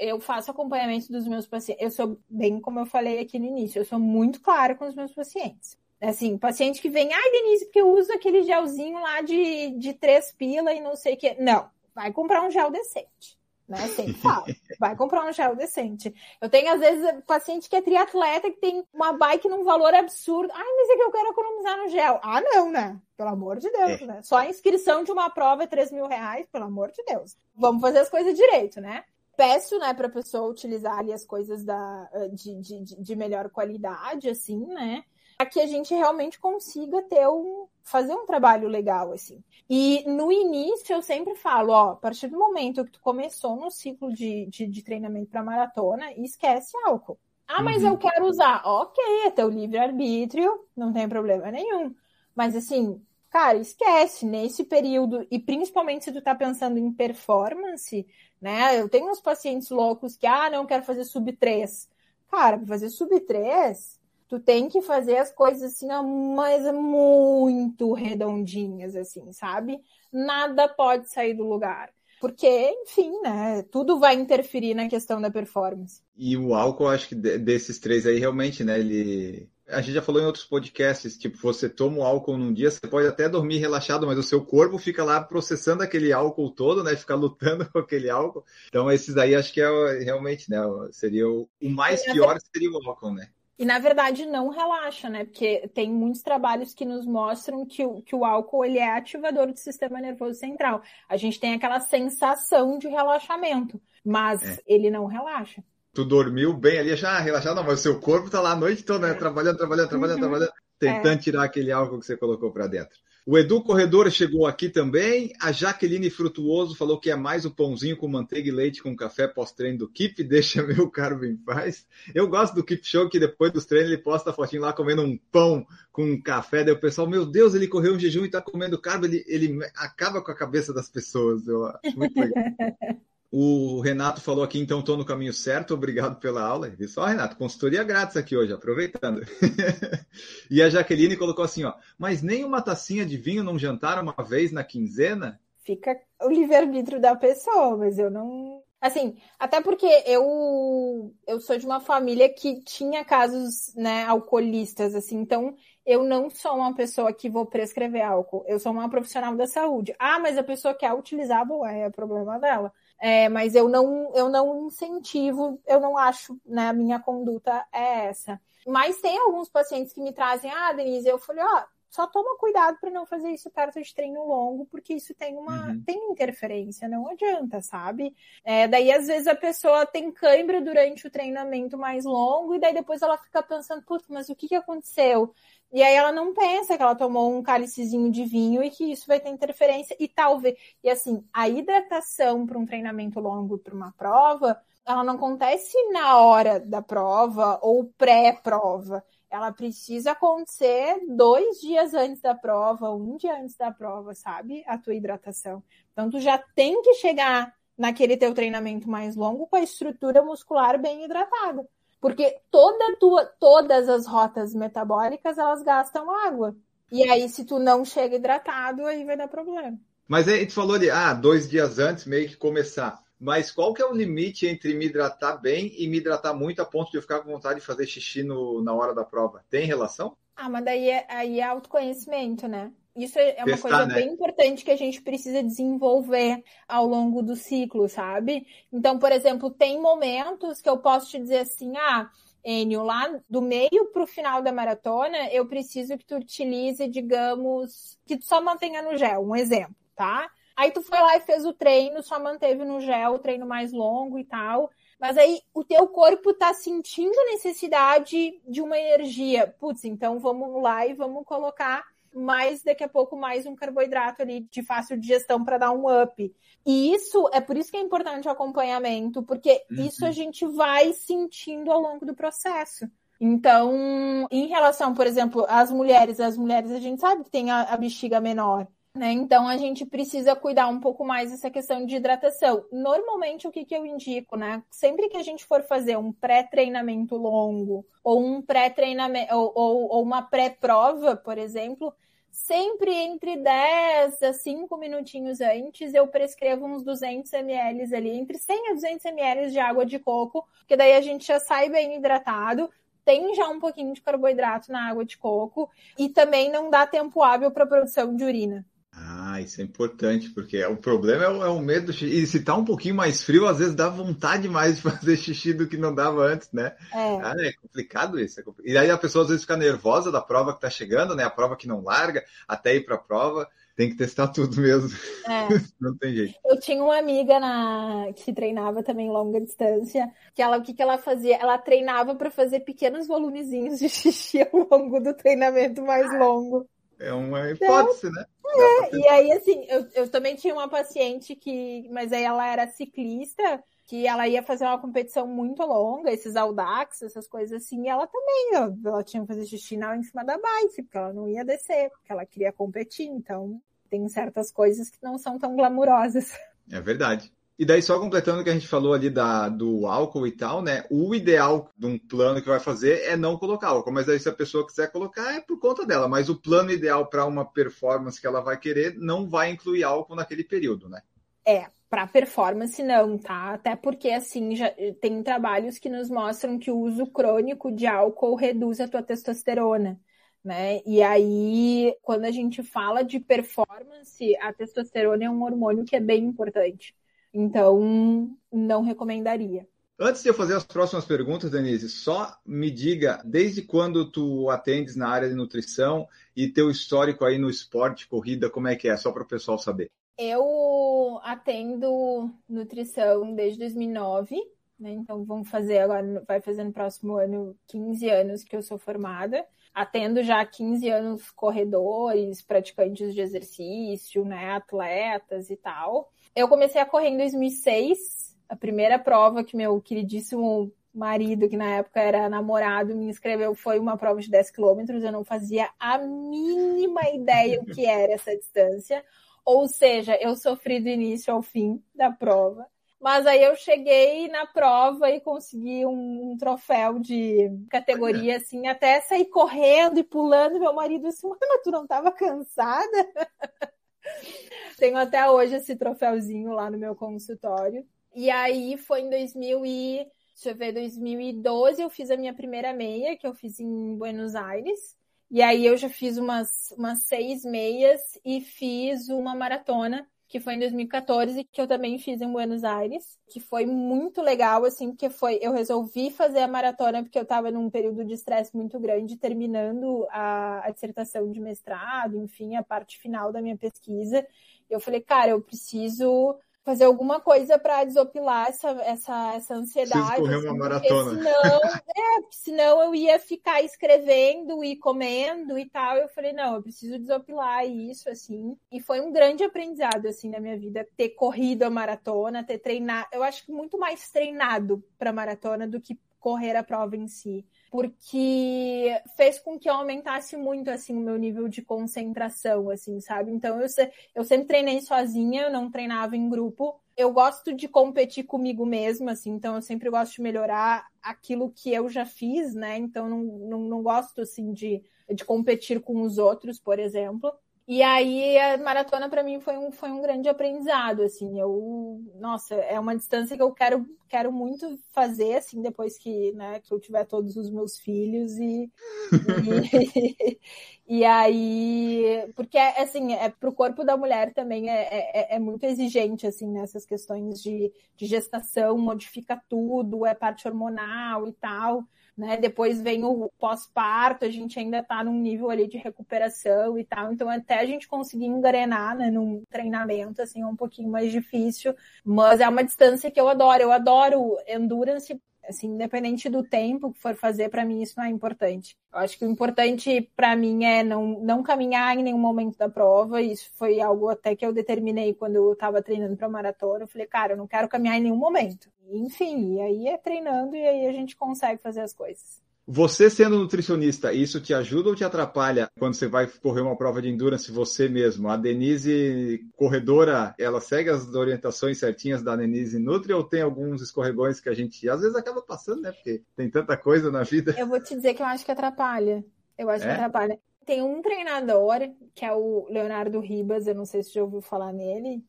eu faço acompanhamento dos meus pacientes, eu sou bem como eu falei aqui no início, eu sou muito clara com os meus pacientes. Assim, paciente que vem, ai, Denise, porque eu uso aquele gelzinho lá de, de três pila e não sei o que. Não, vai comprar um gel decente né? Sempre falo. Vai comprar um gel decente. Eu tenho, às vezes, paciente que é triatleta que tem uma bike num valor absurdo. Ai, mas é que eu quero economizar no gel. Ah, não, né? Pelo amor de Deus, é. né? Só a inscrição de uma prova é 3 mil reais, pelo amor de Deus. Vamos fazer as coisas direito, né? Peço, né, pra pessoa utilizar ali as coisas da, de, de, de melhor qualidade, assim, né? Para que a gente realmente consiga ter um, fazer um trabalho legal, assim. E no início eu sempre falo, ó, a partir do momento que tu começou no ciclo de, de, de treinamento para maratona, esquece álcool. Ah, mas uhum. eu quero usar. Ok, é teu livre-arbítrio, não tem problema nenhum. Mas assim, cara, esquece, nesse período, e principalmente se tu tá pensando em performance, né? Eu tenho uns pacientes loucos que, ah, não, quero fazer sub 3. Cara, fazer sub 3, tu tem que fazer as coisas assim, mas muito redondinhas, assim, sabe? Nada pode sair do lugar. Porque, enfim, né? Tudo vai interferir na questão da performance. E o álcool, acho que desses três aí, realmente, né? Ele. A gente já falou em outros podcasts, tipo, você toma o álcool num dia, você pode até dormir relaxado, mas o seu corpo fica lá processando aquele álcool todo, né? Fica lutando [laughs] com aquele álcool. Então, esses aí acho que é realmente, né? Seria o, o mais pior seria o álcool, né? E na verdade não relaxa, né? Porque tem muitos trabalhos que nos mostram que o, que o álcool ele é ativador do sistema nervoso central. A gente tem aquela sensação de relaxamento, mas é. ele não relaxa. Tu dormiu bem ali, já relaxado, não, mas o seu corpo tá lá a noite toda, né? Trabalhando, trabalhando, trabalhando, uhum. trabalhando, tentando é. tirar aquele álcool que você colocou para dentro. O Edu Corredor chegou aqui também. A Jaqueline Frutuoso falou que é mais o pãozinho com manteiga e leite com café pós-treino do Keep. [laughs] Deixa meu carbo em paz. Eu gosto do Keep Show, que depois dos treinos ele posta a fotinho lá comendo um pão com um café. Daí o pessoal, meu Deus, ele correu um jejum e tá comendo carbo. Ele, ele acaba com a cabeça das pessoas. Eu acho muito legal. [laughs] O Renato falou aqui, então estou no caminho certo, obrigado pela aula. E só, Renato, consultoria grátis aqui hoje, aproveitando. [laughs] e a Jaqueline colocou assim, ó, mas nem uma tacinha de vinho não jantaram uma vez na quinzena? Fica o livre-arbítrio da pessoa, mas eu não. Assim, até porque eu eu sou de uma família que tinha casos, né, alcoolistas, assim, então eu não sou uma pessoa que vou prescrever álcool, eu sou uma profissional da saúde. Ah, mas a pessoa quer utilizar, bom, é problema dela. É, mas eu não, eu não incentivo, eu não acho, né, a minha conduta é essa. Mas tem alguns pacientes que me trazem, ah, Denise, eu falei, ó, só toma cuidado para não fazer isso perto de treino longo, porque isso tem uma uhum. tem interferência, não adianta, sabe? É, daí às vezes a pessoa tem cãibra durante o treinamento mais longo e daí depois ela fica pensando, putz, mas o que, que aconteceu? E aí ela não pensa que ela tomou um cálicezinho de vinho e que isso vai ter interferência e talvez. E assim, a hidratação para um treinamento longo, para uma prova, ela não acontece na hora da prova ou pré-prova. Ela precisa acontecer dois dias antes da prova, um dia antes da prova, sabe? A tua hidratação. Então, tu já tem que chegar naquele teu treinamento mais longo com a estrutura muscular bem hidratada. Porque toda tua, todas as rotas metabólicas, elas gastam água. E aí, se tu não chega hidratado, aí vai dar problema. Mas aí tu falou de, ah, dois dias antes meio que começar. Mas qual que é o limite entre me hidratar bem e me hidratar muito a ponto de eu ficar com vontade de fazer xixi no, na hora da prova? Tem relação? Ah, mas daí é, aí é autoconhecimento, né? Isso é uma Testar, coisa né? bem importante que a gente precisa desenvolver ao longo do ciclo, sabe? Então, por exemplo, tem momentos que eu posso te dizer assim, ah, Enio, lá do meio para o final da maratona, eu preciso que tu utilize, digamos, que tu só mantenha no gel, um exemplo, tá? Aí tu foi lá e fez o treino, só manteve no gel, o treino mais longo e tal. Mas aí o teu corpo tá sentindo a necessidade de uma energia. Putz, então vamos lá e vamos colocar mais daqui a pouco mais um carboidrato ali de fácil digestão para dar um up. E isso é por isso que é importante o acompanhamento, porque uhum. isso a gente vai sentindo ao longo do processo. Então, em relação, por exemplo, às mulheres, as mulheres a gente sabe que tem a, a bexiga menor. Né? Então a gente precisa cuidar um pouco mais dessa questão de hidratação. Normalmente o que, que eu indico, né? Sempre que a gente for fazer um pré-treinamento longo ou um pré-treinamento ou, ou, ou uma pré-prova, por exemplo, sempre entre 10 a 5 minutinhos antes eu prescrevo uns 200 ml ali, entre 100 a 200 ml de água de coco, que daí a gente já sai bem hidratado tem já um pouquinho de carboidrato na água de coco e também não dá tempo hábil para produção de urina. Ah, isso é importante, porque o problema é o, é o medo. E se tá um pouquinho mais frio, às vezes dá vontade mais de [laughs] fazer xixi do que não dava antes, né? É, ah, é complicado isso. É complicado. E aí a pessoa às vezes fica nervosa da prova que tá chegando, né? A prova que não larga, até ir pra prova. Tem que testar [laughs] tudo mesmo. É. [laughs] não tem jeito. Eu tinha uma amiga na que treinava também longa distância, que ela o que, que ela fazia? Ela treinava para fazer pequenos volumezinhos de xixi ao longo do treinamento mais longo. É uma hipótese, né? É, e aí, assim, eu, eu também tinha uma paciente que, mas aí ela era ciclista, que ela ia fazer uma competição muito longa, esses Audax, essas coisas assim, e ela também, ela, ela tinha que fazer xixi na, em cima da bike, porque ela não ia descer, porque ela queria competir, então tem certas coisas que não são tão glamurosas. É verdade. E daí, só completando o que a gente falou ali da, do álcool e tal, né? O ideal de um plano que vai fazer é não colocar álcool. Mas aí, se a pessoa quiser colocar, é por conta dela. Mas o plano ideal para uma performance que ela vai querer não vai incluir álcool naquele período, né? É, para performance não, tá? Até porque assim já tem trabalhos que nos mostram que o uso crônico de álcool reduz a tua testosterona, né? E aí, quando a gente fala de performance, a testosterona é um hormônio que é bem importante. Então, não recomendaria. Antes de eu fazer as próximas perguntas, Denise, só me diga desde quando tu atendes na área de nutrição e teu histórico aí no esporte, corrida, como é que é? Só para o pessoal saber. Eu atendo nutrição desde 2009, né? Então vamos fazer agora, vai fazer no próximo ano 15 anos que eu sou formada. Atendo já há 15 anos corredores, praticantes de exercício, né, atletas e tal. Eu comecei a correr em 2006. A primeira prova que meu queridíssimo marido, que na época era namorado, me inscreveu foi uma prova de 10 quilômetros. Eu não fazia a mínima ideia o que era essa distância. Ou seja, eu sofri do início ao fim da prova. Mas aí eu cheguei na prova e consegui um, um troféu de categoria, assim, até sair correndo e pulando. Meu marido assim, mas tu não estava cansada? [laughs] [laughs] Tenho até hoje esse troféuzinho lá no meu consultório. E aí foi em 2000 e, deixa eu ver, 2012 eu fiz a minha primeira meia, que eu fiz em Buenos Aires. E aí eu já fiz umas, umas seis meias e fiz uma maratona que foi em 2014, que eu também fiz em Buenos Aires, que foi muito legal, assim, porque foi, eu resolvi fazer a maratona porque eu estava num período de estresse muito grande, terminando a, a dissertação de mestrado, enfim, a parte final da minha pesquisa. Eu falei, cara, eu preciso fazer alguma coisa para desopilar essa, essa, essa ansiedade. correr assim, uma maratona. Senão, [laughs] é, senão eu ia ficar escrevendo e comendo e tal. Eu falei, não, eu preciso desopilar isso, assim. E foi um grande aprendizado, assim, na minha vida, ter corrido a maratona, ter treinado. Eu acho que muito mais treinado para maratona do que correr a prova em si porque fez com que eu aumentasse muito assim o meu nível de concentração, assim, sabe? Então eu, eu sempre treinei sozinha, eu não treinava em grupo. eu gosto de competir comigo mesma, assim, então eu sempre gosto de melhorar aquilo que eu já fiz, né? Então não, não, não gosto, assim, de, de competir com os outros, por exemplo. E aí a maratona para mim foi um, foi um grande aprendizado, assim, eu, nossa, é uma distância que eu quero, quero muito fazer, assim, depois que, né, que eu tiver todos os meus filhos e, [laughs] e, e aí, porque, assim, é, pro corpo da mulher também é, é, é muito exigente, assim, nessas questões de, de gestação, modifica tudo, é parte hormonal e tal, né? Depois vem o pós-parto, a gente ainda está num nível ali de recuperação e tal. Então, até a gente conseguir engrenar, né, num treinamento, assim, é um pouquinho mais difícil. Mas é uma distância que eu adoro. Eu adoro endurance assim, independente do tempo que for fazer, para mim isso não é importante. Eu acho que o importante para mim é não, não caminhar em nenhum momento da prova. Isso foi algo até que eu determinei quando eu estava treinando para maratona. Eu falei, cara, eu não quero caminhar em nenhum momento. Enfim, e aí é treinando e aí a gente consegue fazer as coisas. Você sendo nutricionista, isso te ajuda ou te atrapalha quando você vai correr uma prova de endurance você mesmo? A Denise, corredora, ela segue as orientações certinhas da Denise Nutri ou tem alguns escorregões que a gente às vezes acaba passando, né? Porque tem tanta coisa na vida. Eu vou te dizer que eu acho que atrapalha. Eu acho é? que atrapalha. Tem um treinador, que é o Leonardo Ribas, eu não sei se já ouviu falar nele,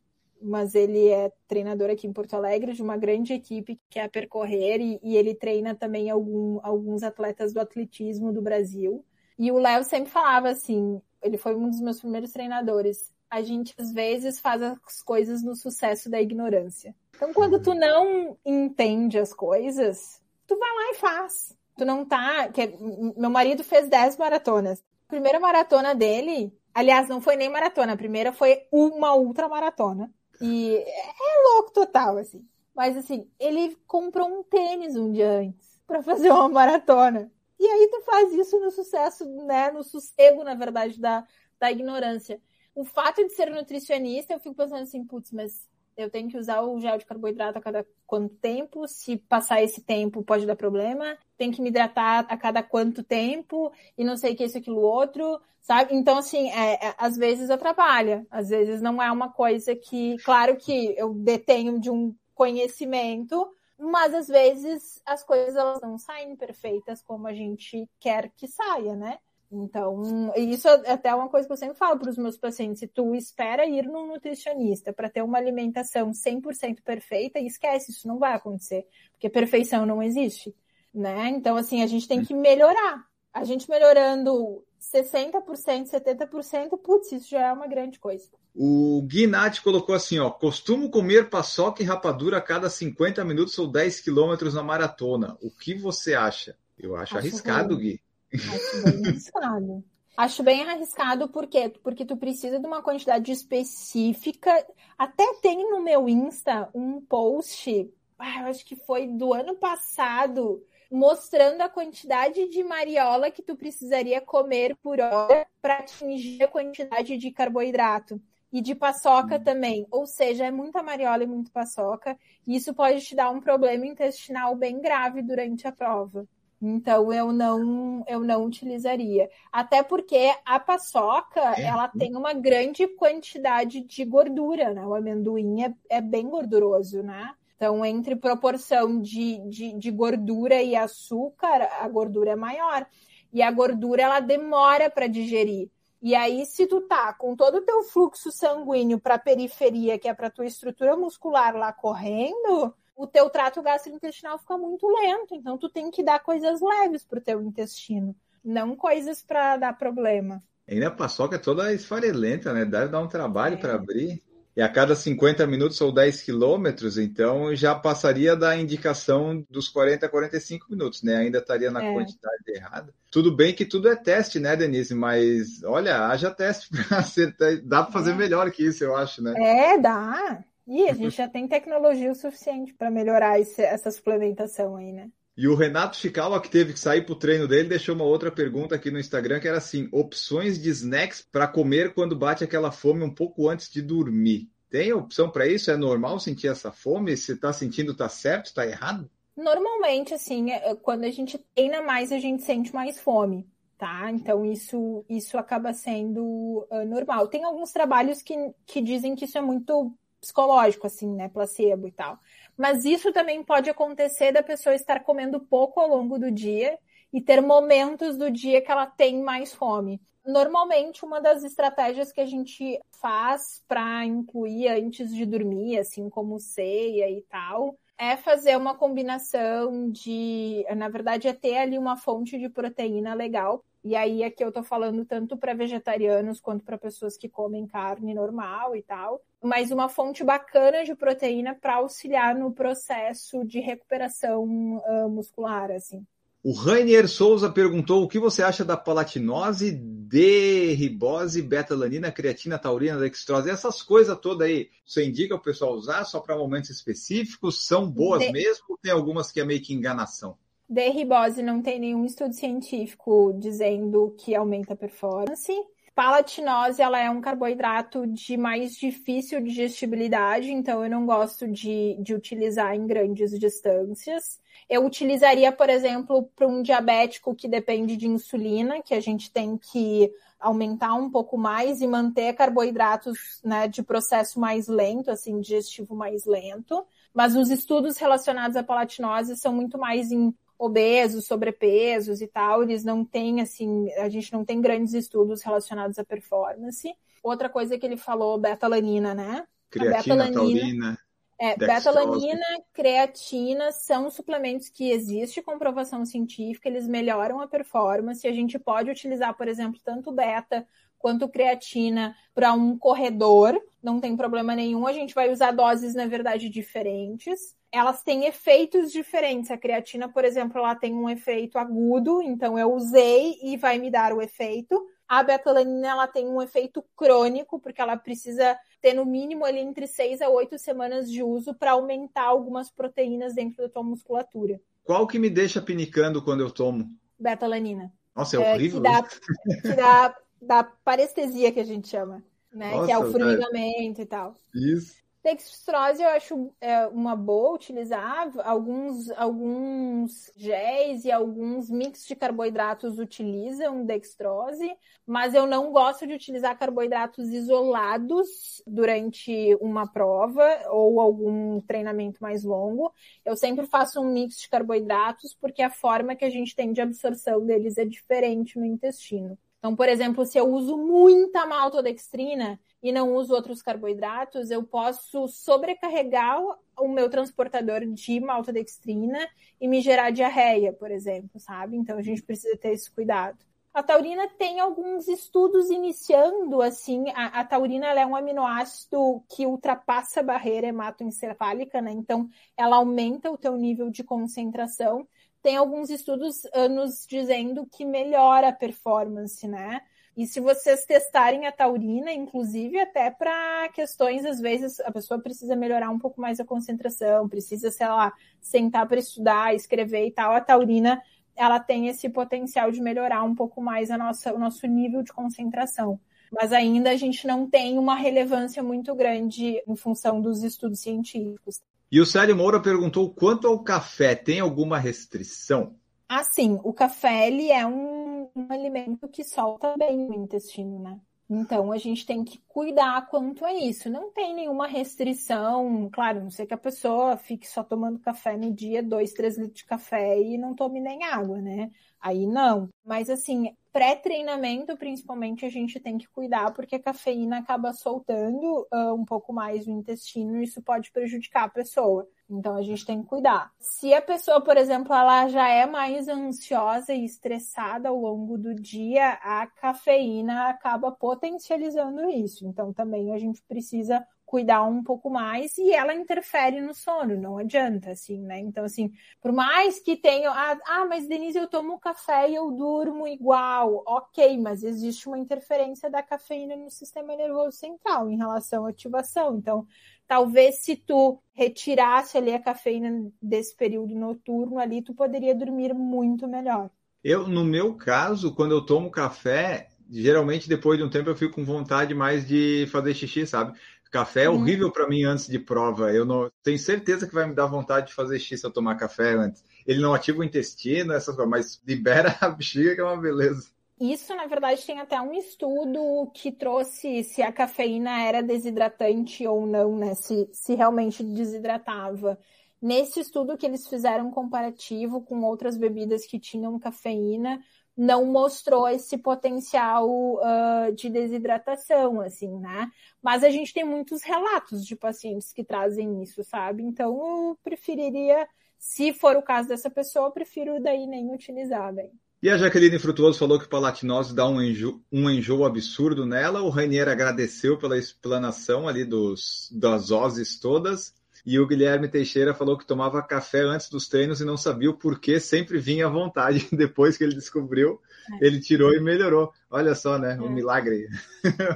mas ele é treinador aqui em Porto Alegre de uma grande equipe que é a Percorrer e, e ele treina também algum, alguns atletas do atletismo do Brasil. E o Léo sempre falava assim, ele foi um dos meus primeiros treinadores. A gente às vezes faz as coisas no sucesso da ignorância. Então, quando tu não entende as coisas, tu vai lá e faz. Tu não tá. Que, meu marido fez 10 maratonas. A primeira maratona dele, aliás, não foi nem maratona, a primeira foi uma ultramaratona. E é louco total, assim. Mas assim, ele comprou um tênis um dia antes para fazer uma maratona. E aí tu faz isso no sucesso, né? No sossego, na verdade, da, da ignorância. O fato de ser nutricionista, eu fico pensando assim, putz, mas eu tenho que usar o gel de carboidrato a cada quanto tempo? Se passar esse tempo, pode dar problema. Tem que me hidratar a cada quanto tempo? E não sei o que, isso, aquilo, outro sabe? Então, assim, é, é, às vezes atrapalha, às vezes não é uma coisa que, claro que eu detenho de um conhecimento, mas às vezes as coisas elas não saem perfeitas como a gente quer que saia, né? Então, isso é até uma coisa que eu sempre falo para os meus pacientes: se tu espera ir num nutricionista para ter uma alimentação 100% perfeita, esquece, isso não vai acontecer, porque perfeição não existe, né? Então, assim, a gente tem que melhorar. A gente melhorando 60%, 70%, putz, isso já é uma grande coisa. O Guinati colocou assim, ó, costumo comer paçoca e rapadura a cada 50 minutos ou 10 quilômetros na maratona. O que você acha? Eu acho, acho arriscado, Gui. Acho bem arriscado. Acho bem arriscado, por quê? Porque tu precisa de uma quantidade específica. Até tem no meu Insta um post, ah, eu acho que foi do ano passado, mostrando a quantidade de mariola que tu precisaria comer por hora para atingir a quantidade de carboidrato. E de paçoca hum. também. Ou seja, é muita mariola e muito paçoca. E isso pode te dar um problema intestinal bem grave durante a prova. Então eu não eu não utilizaria. Até porque a paçoca, é. ela tem uma grande quantidade de gordura, né? O amendoim é, é bem gorduroso, né? Então, entre proporção de, de, de gordura e açúcar, a gordura é maior. E a gordura, ela demora para digerir. E aí, se tu tá com todo o teu fluxo sanguíneo para a periferia, que é para tua estrutura muscular lá correndo, o teu trato gastrointestinal fica muito lento. Então, tu tem que dar coisas leves pro teu intestino, não coisas para dar problema. Ainda a paçoca é toda esfarelenta, né? Deve dar um trabalho é. para abrir e a cada 50 minutos ou 10 quilômetros, então já passaria da indicação dos 40 a 45 minutos, né? Ainda estaria na é. quantidade errada. Tudo bem que tudo é teste, né, Denise? Mas olha, haja teste [laughs] para acertar. Dá para fazer é. melhor que isso, eu acho, né? É, dá. E a gente já tem tecnologia o suficiente para melhorar esse, essa suplementação aí, né? E o Renato Chicala, que teve que sair para o treino dele, deixou uma outra pergunta aqui no Instagram, que era assim: opções de snacks para comer quando bate aquela fome um pouco antes de dormir. Tem opção para isso? É normal sentir essa fome? Se está sentindo, está certo, está errado? Normalmente, assim, é, quando a gente treina mais, a gente sente mais fome, tá? Então, isso, isso acaba sendo uh, normal. Tem alguns trabalhos que, que dizem que isso é muito psicológico, assim, né? Placebo e tal. Mas isso também pode acontecer da pessoa estar comendo pouco ao longo do dia e ter momentos do dia que ela tem mais fome. Normalmente, uma das estratégias que a gente faz para incluir antes de dormir, assim como ceia e tal, é fazer uma combinação de, na verdade, é ter ali uma fonte de proteína legal. E aí aqui eu tô falando tanto para vegetarianos quanto para pessoas que comem carne normal e tal, mas uma fonte bacana de proteína para auxiliar no processo de recuperação uh, muscular, assim. O Rainier Souza perguntou o que você acha da palatinose, derribose, betalanina, creatina, taurina, dextrose, essas coisas todas aí. Você indica o pessoal usar só para momentos específicos? São boas de... mesmo ou tem algumas que é meio que enganação? Derribose não tem nenhum estudo científico dizendo que aumenta a performance. Palatinose, ela é um carboidrato de mais difícil digestibilidade, então eu não gosto de, de utilizar em grandes distâncias. Eu utilizaria, por exemplo, para um diabético que depende de insulina, que a gente tem que aumentar um pouco mais e manter carboidratos né, de processo mais lento, assim, digestivo mais lento. Mas os estudos relacionados à palatinose são muito mais em obesos, sobrepesos e tal, eles não têm, assim, a gente não tem grandes estudos relacionados à performance. Outra coisa que ele falou, betalanina, né? Creatina, taurina. É, betalanina, creatina são suplementos que existe comprovação científica, eles melhoram a performance. A gente pode utilizar, por exemplo, tanto beta quanto creatina para um corredor, não tem problema nenhum. A gente vai usar doses, na verdade, diferentes. Elas têm efeitos diferentes. A creatina, por exemplo, ela tem um efeito agudo, então eu usei e vai me dar o efeito. A betalanina ela tem um efeito crônico, porque ela precisa ter no mínimo ali entre seis a oito semanas de uso para aumentar algumas proteínas dentro da tua musculatura. Qual que me deixa pinicando quando eu tomo? Betalanina. Nossa, é, é horrível. Que dá, que dá, dá parestesia que a gente chama, né? Nossa, que é o formigamento e tal. Isso. Dextrose eu acho é, uma boa utilizar. Alguns, alguns géis e alguns mix de carboidratos utilizam dextrose, mas eu não gosto de utilizar carboidratos isolados durante uma prova ou algum treinamento mais longo. Eu sempre faço um mix de carboidratos porque a forma que a gente tem de absorção deles é diferente no intestino. Então, por exemplo, se eu uso muita maltodextrina, e não uso outros carboidratos, eu posso sobrecarregar o meu transportador de maltodextrina e me gerar diarreia, por exemplo, sabe? Então a gente precisa ter esse cuidado. A taurina tem alguns estudos iniciando, assim, a, a taurina é um aminoácido que ultrapassa a barreira hematoencefálica, né? Então, ela aumenta o teu nível de concentração. Tem alguns estudos anos dizendo que melhora a performance, né? E se vocês testarem a taurina, inclusive até para questões, às vezes a pessoa precisa melhorar um pouco mais a concentração, precisa, sei lá, sentar para estudar, escrever e tal, a taurina ela tem esse potencial de melhorar um pouco mais a nossa, o nosso nível de concentração. Mas ainda a gente não tem uma relevância muito grande em função dos estudos científicos. E o Célio Moura perguntou quanto ao café, tem alguma restrição? Assim, o café ele é um, um alimento que solta bem o intestino, né? Então a gente tem que cuidar quanto a isso. Não tem nenhuma restrição, claro, não sei que a pessoa fique só tomando café no dia, dois, três litros de café e não tome nem água, né? Aí não. Mas assim, pré-treinamento, principalmente, a gente tem que cuidar, porque a cafeína acaba soltando uh, um pouco mais o intestino e isso pode prejudicar a pessoa. Então a gente tem que cuidar. Se a pessoa, por exemplo, ela já é mais ansiosa e estressada ao longo do dia, a cafeína acaba potencializando isso. Então também a gente precisa cuidar um pouco mais e ela interfere no sono, não adianta, assim, né? Então, assim, por mais que tenha, ah, ah, mas Denise, eu tomo café e eu durmo igual, ok, mas existe uma interferência da cafeína no sistema nervoso central em relação à ativação. Então, talvez se tu retirasse ali a cafeína desse período noturno ali, tu poderia dormir muito melhor. Eu, no meu caso, quando eu tomo café, geralmente depois de um tempo eu fico com vontade mais de fazer xixi, sabe? Café é uhum. horrível para mim antes de prova. Eu não tenho certeza que vai me dar vontade de fazer xixi se eu tomar café antes. Ele não ativa o intestino, essas coisas, mas libera [laughs] a bexiga, que é uma beleza. Isso, na verdade, tem até um estudo que trouxe se a cafeína era desidratante ou não, né? Se, se realmente desidratava. Nesse estudo que eles fizeram comparativo com outras bebidas que tinham cafeína, não mostrou esse potencial uh, de desidratação, assim, né? Mas a gente tem muitos relatos de pacientes que trazem isso, sabe? Então eu preferiria, se for o caso dessa pessoa, eu prefiro daí nem utilizar, daí. E a Jaqueline Frutuoso falou que palatinose dá um enjoo, um enjoo absurdo nela. O Rainier agradeceu pela explanação ali dos, das oses todas. E o Guilherme Teixeira falou que tomava café antes dos treinos e não sabia o porquê, sempre vinha à vontade. [laughs] Depois que ele descobriu, é. ele tirou e melhorou. Olha só, né? O é. um milagre.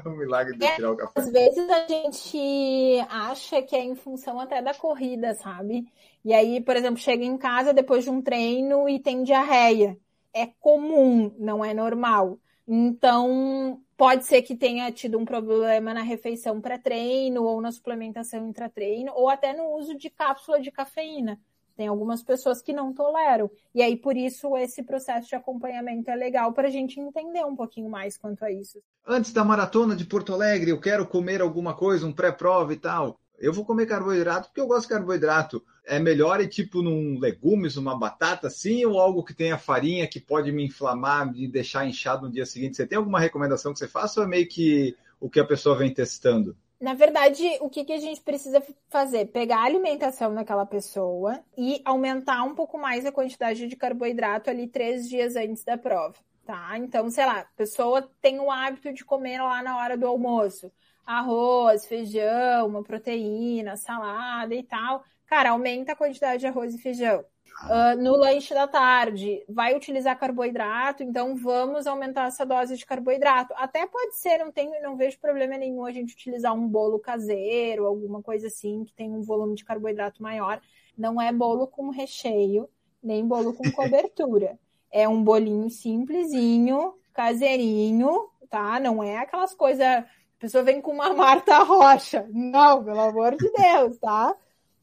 o [laughs] um milagre de é, tirar o café. Às vezes a gente acha que é em função até da corrida, sabe? E aí, por exemplo, chega em casa depois de um treino e tem diarreia. É comum, não é normal. Então, pode ser que tenha tido um problema na refeição pré-treino ou na suplementação intratreino ou até no uso de cápsula de cafeína. Tem algumas pessoas que não toleram. E aí, por isso, esse processo de acompanhamento é legal para a gente entender um pouquinho mais quanto a isso. Antes da maratona de Porto Alegre, eu quero comer alguma coisa, um pré-prova e tal. Eu vou comer carboidrato porque eu gosto de carboidrato é melhor ir tipo num legumes, uma batata assim, ou algo que tenha farinha que pode me inflamar, me deixar inchado no dia seguinte? Você tem alguma recomendação que você faça ou é meio que o que a pessoa vem testando? Na verdade, o que, que a gente precisa fazer? Pegar a alimentação daquela pessoa e aumentar um pouco mais a quantidade de carboidrato ali três dias antes da prova, tá? Então, sei lá, a pessoa tem o hábito de comer lá na hora do almoço arroz, feijão, uma proteína, salada e tal cara, aumenta a quantidade de arroz e feijão. Uh, no lanche da tarde, vai utilizar carboidrato, então vamos aumentar essa dose de carboidrato. Até pode ser, não, tem, não vejo problema nenhum a gente utilizar um bolo caseiro, alguma coisa assim, que tem um volume de carboidrato maior. Não é bolo com recheio, nem bolo com [laughs] cobertura. é um bolinho simplesinho, caseirinho, tá? Não é aquelas coisas. A pessoa vem com uma [laughs] Marta Rocha. Não, pelo amor de Deus, tá?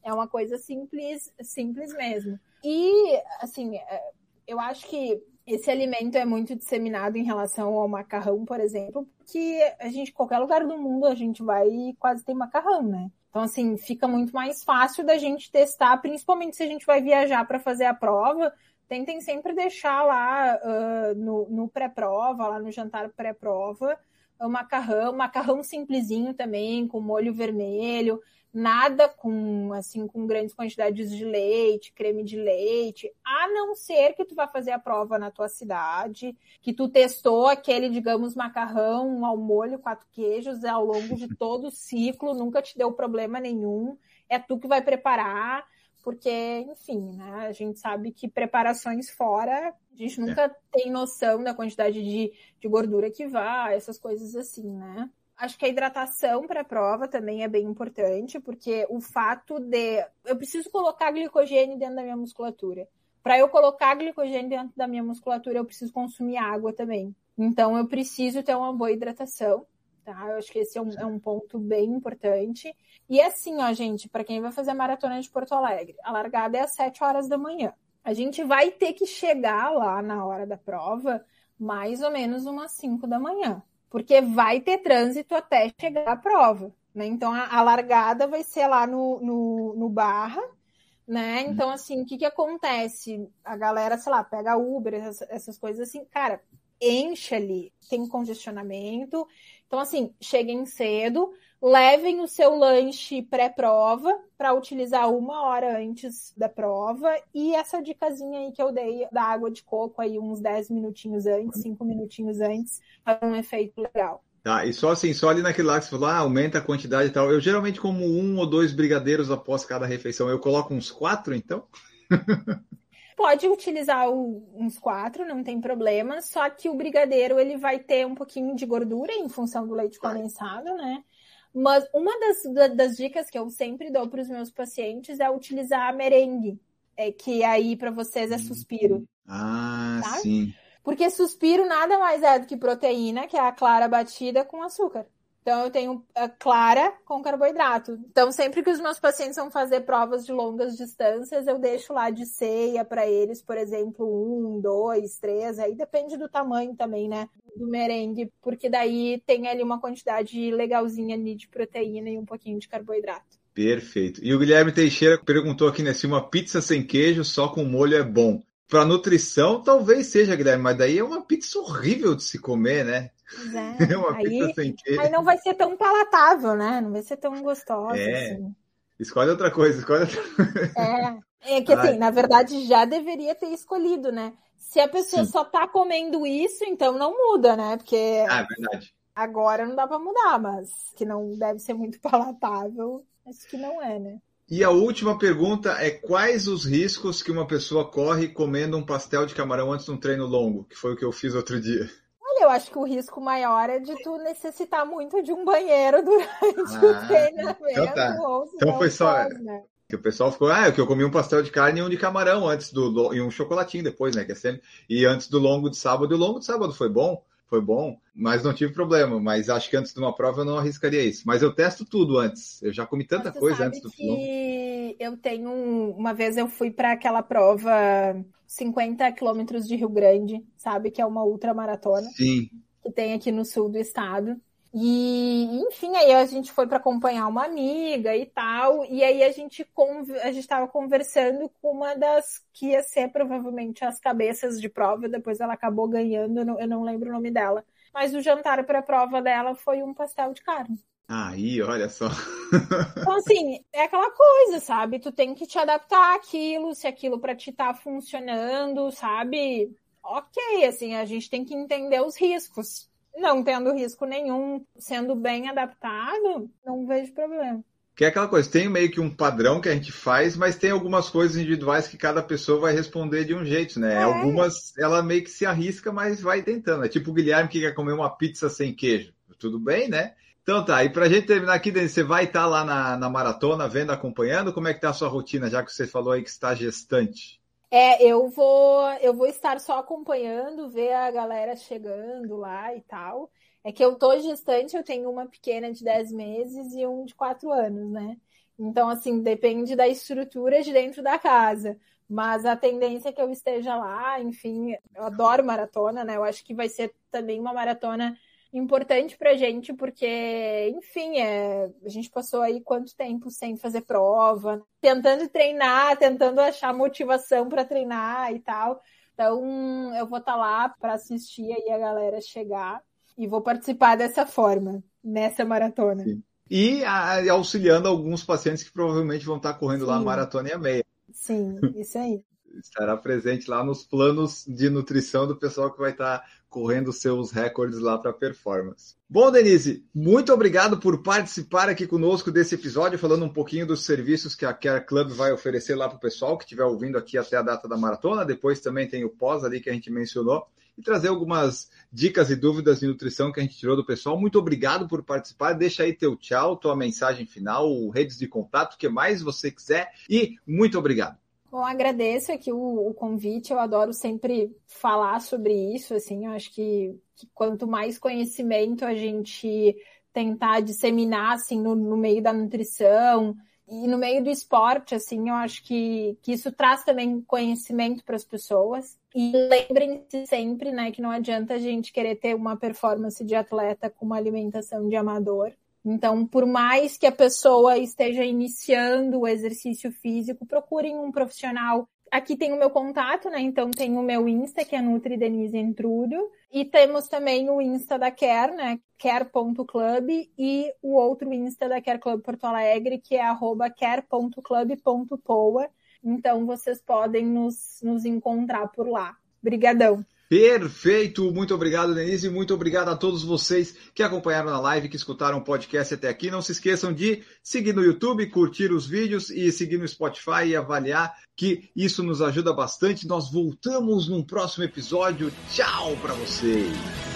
É uma coisa simples, simples mesmo. E, assim, é, eu acho que esse alimento é muito disseminado em relação ao macarrão, por exemplo, porque a gente, qualquer lugar do mundo, a gente vai e quase tem macarrão, né? Então, assim, fica muito mais fácil da gente testar, principalmente se a gente vai viajar para fazer a prova. Tentem sempre deixar lá uh, no, no pré-prova, lá no jantar pré-prova, o macarrão, macarrão simplesinho também, com molho vermelho nada com assim com grandes quantidades de leite, creme de leite, a não ser que tu vá fazer a prova na tua cidade, que tu testou aquele, digamos, macarrão ao molho, quatro queijos ao longo de [laughs] todo o ciclo, nunca te deu problema nenhum, é tu que vai preparar, porque, enfim, né, a gente sabe que preparações fora, a gente nunca é. tem noção da quantidade de, de gordura que vai, essas coisas assim, né? Acho que a hidratação para a prova também é bem importante, porque o fato de eu preciso colocar glicogênio dentro da minha musculatura. Para eu colocar glicogênio dentro da minha musculatura, eu preciso consumir água também. Então, eu preciso ter uma boa hidratação, tá? Eu acho que esse é um, é um ponto bem importante. E assim, ó, gente, para quem vai fazer a maratona de Porto Alegre, a largada é às 7 horas da manhã. A gente vai ter que chegar lá na hora da prova mais ou menos umas 5 da manhã porque vai ter trânsito até chegar à prova. Né? Então, a, a largada vai ser lá no, no, no Barra, né? Uhum. Então, assim, o que, que acontece? A galera, sei lá, pega Uber, essas, essas coisas assim, cara, enche ali, tem congestionamento. Então, assim, cheguem cedo, levem o seu lanche pré-prova para utilizar uma hora antes da prova e essa dicasinha aí que eu dei da água de coco aí uns 10 minutinhos antes, 5 minutinhos antes, faz um efeito legal. Tá, e só assim, só ali naquele lá que você falou, ah, aumenta a quantidade e tal. Eu geralmente como um ou dois brigadeiros após cada refeição. Eu coloco uns quatro, então? [laughs] Pode utilizar o, uns quatro, não tem problema. Só que o brigadeiro ele vai ter um pouquinho de gordura em função do leite condensado, né? Mas uma das, das dicas que eu sempre dou para os meus pacientes é utilizar merengue, é, que aí para vocês é suspiro. Ah, tá? sim. Porque suspiro nada mais é do que proteína, que é a clara batida com açúcar. Então eu tenho a clara com carboidrato. Então sempre que os meus pacientes vão fazer provas de longas distâncias, eu deixo lá de ceia para eles, por exemplo, um, dois, três, aí depende do tamanho também, né? Do merengue, porque daí tem ali uma quantidade legalzinha ali de proteína e um pouquinho de carboidrato. Perfeito. E o Guilherme Teixeira perguntou aqui né, se uma pizza sem queijo só com molho é bom. Para nutrição, talvez seja, Guilherme, mas daí é uma pizza horrível de se comer, né? É, [laughs] é uma aí, pizza sem queijo. Aí não vai ser tão palatável, né? Não vai ser tão gostosa. É. Assim. Escolhe outra coisa, escolhe outra É. [laughs] É que assim, Ai. na verdade, já deveria ter escolhido, né? Se a pessoa Sim. só tá comendo isso, então não muda, né? Porque. Ah, é verdade. Agora não dá para mudar, mas que não deve ser muito [laughs] palatável, acho que não é, né? E a última pergunta é quais os riscos que uma pessoa corre comendo um pastel de camarão antes de um treino longo, que foi o que eu fiz outro dia? Olha, eu acho que o risco maior é de tu necessitar muito de um banheiro [laughs] durante ah, o treinamento. Então, tá. então foi só. Pode, né? Que o pessoal ficou, ah, é que eu comi um pastel de carne e um de camarão antes do. e um chocolatinho depois, né? Que é sempre, e antes do longo de sábado, e o longo de sábado foi bom, foi bom, mas não tive problema. Mas acho que antes de uma prova eu não arriscaria isso. Mas eu testo tudo antes. Eu já comi tanta coisa antes do que Eu tenho. Uma vez eu fui para aquela prova 50 quilômetros de Rio Grande, sabe? Que é uma ultramaratona. Sim. Que tem aqui no sul do estado. E, enfim, aí a gente foi para acompanhar uma amiga e tal. E aí a gente a gente estava conversando com uma das que ia ser provavelmente as cabeças de prova. Depois ela acabou ganhando, eu não, eu não lembro o nome dela. Mas o jantar para a prova dela foi um pastel de carne. Aí, olha só. [laughs] Então, assim, é aquela coisa, sabe? Tu tem que te adaptar àquilo, se aquilo para ti tá funcionando, sabe? Ok, assim, a gente tem que entender os riscos. Não tendo risco nenhum, sendo bem adaptado, não vejo problema. Que é aquela coisa, tem meio que um padrão que a gente faz, mas tem algumas coisas individuais que cada pessoa vai responder de um jeito, né? É. Algumas ela meio que se arrisca, mas vai tentando. É tipo o Guilherme que quer comer uma pizza sem queijo. Tudo bem, né? Então tá, e pra gente terminar aqui, Denis, você vai estar tá lá na, na maratona, vendo, acompanhando? Como é que tá a sua rotina, já que você falou aí que está gestante? É, eu vou, eu vou estar só acompanhando, ver a galera chegando lá e tal. É que eu tô gestante, eu tenho uma pequena de 10 meses e um de 4 anos, né? Então, assim, depende da estrutura de dentro da casa. Mas a tendência é que eu esteja lá, enfim, eu adoro maratona, né? Eu acho que vai ser também uma maratona importante pra gente, porque, enfim, é, a gente passou aí quanto tempo sem fazer prova, tentando treinar, tentando achar motivação para treinar e tal. Então, eu vou estar tá lá para assistir aí a galera chegar e vou participar dessa forma, nessa maratona. Sim. E a, auxiliando alguns pacientes que provavelmente vão estar tá correndo Sim. lá a maratona e a meia. Sim, isso aí. Estará presente lá nos planos de nutrição do pessoal que vai estar correndo seus recordes lá para performance. Bom, Denise, muito obrigado por participar aqui conosco desse episódio, falando um pouquinho dos serviços que a Care Club vai oferecer lá para o pessoal que estiver ouvindo aqui até a data da maratona. Depois também tem o pós ali que a gente mencionou e trazer algumas dicas e dúvidas de nutrição que a gente tirou do pessoal. Muito obrigado por participar. Deixa aí teu tchau, tua mensagem final, redes de contato, o que mais você quiser e muito obrigado. Bom, agradeço aqui o, o, convite, eu adoro sempre falar sobre isso, assim, eu acho que, que quanto mais conhecimento a gente tentar disseminar, assim, no, no, meio da nutrição e no meio do esporte, assim, eu acho que, que isso traz também conhecimento para as pessoas. E lembrem-se sempre, né, que não adianta a gente querer ter uma performance de atleta com uma alimentação de amador. Então, por mais que a pessoa esteja iniciando o exercício físico, procurem um profissional. Aqui tem o meu contato, né? Então tem o meu Insta, que é Nutri Denise. E temos também o Insta da Care, né? care.club e o outro Insta da Care Club Porto Alegre, que é arroba care.club.poa. Então vocês podem nos, nos encontrar por lá. Obrigadão! Perfeito, muito obrigado, Denise, muito obrigado a todos vocês que acompanharam na live, que escutaram o podcast até aqui. Não se esqueçam de seguir no YouTube, curtir os vídeos e seguir no Spotify e avaliar, que isso nos ajuda bastante. Nós voltamos num próximo episódio. Tchau para vocês!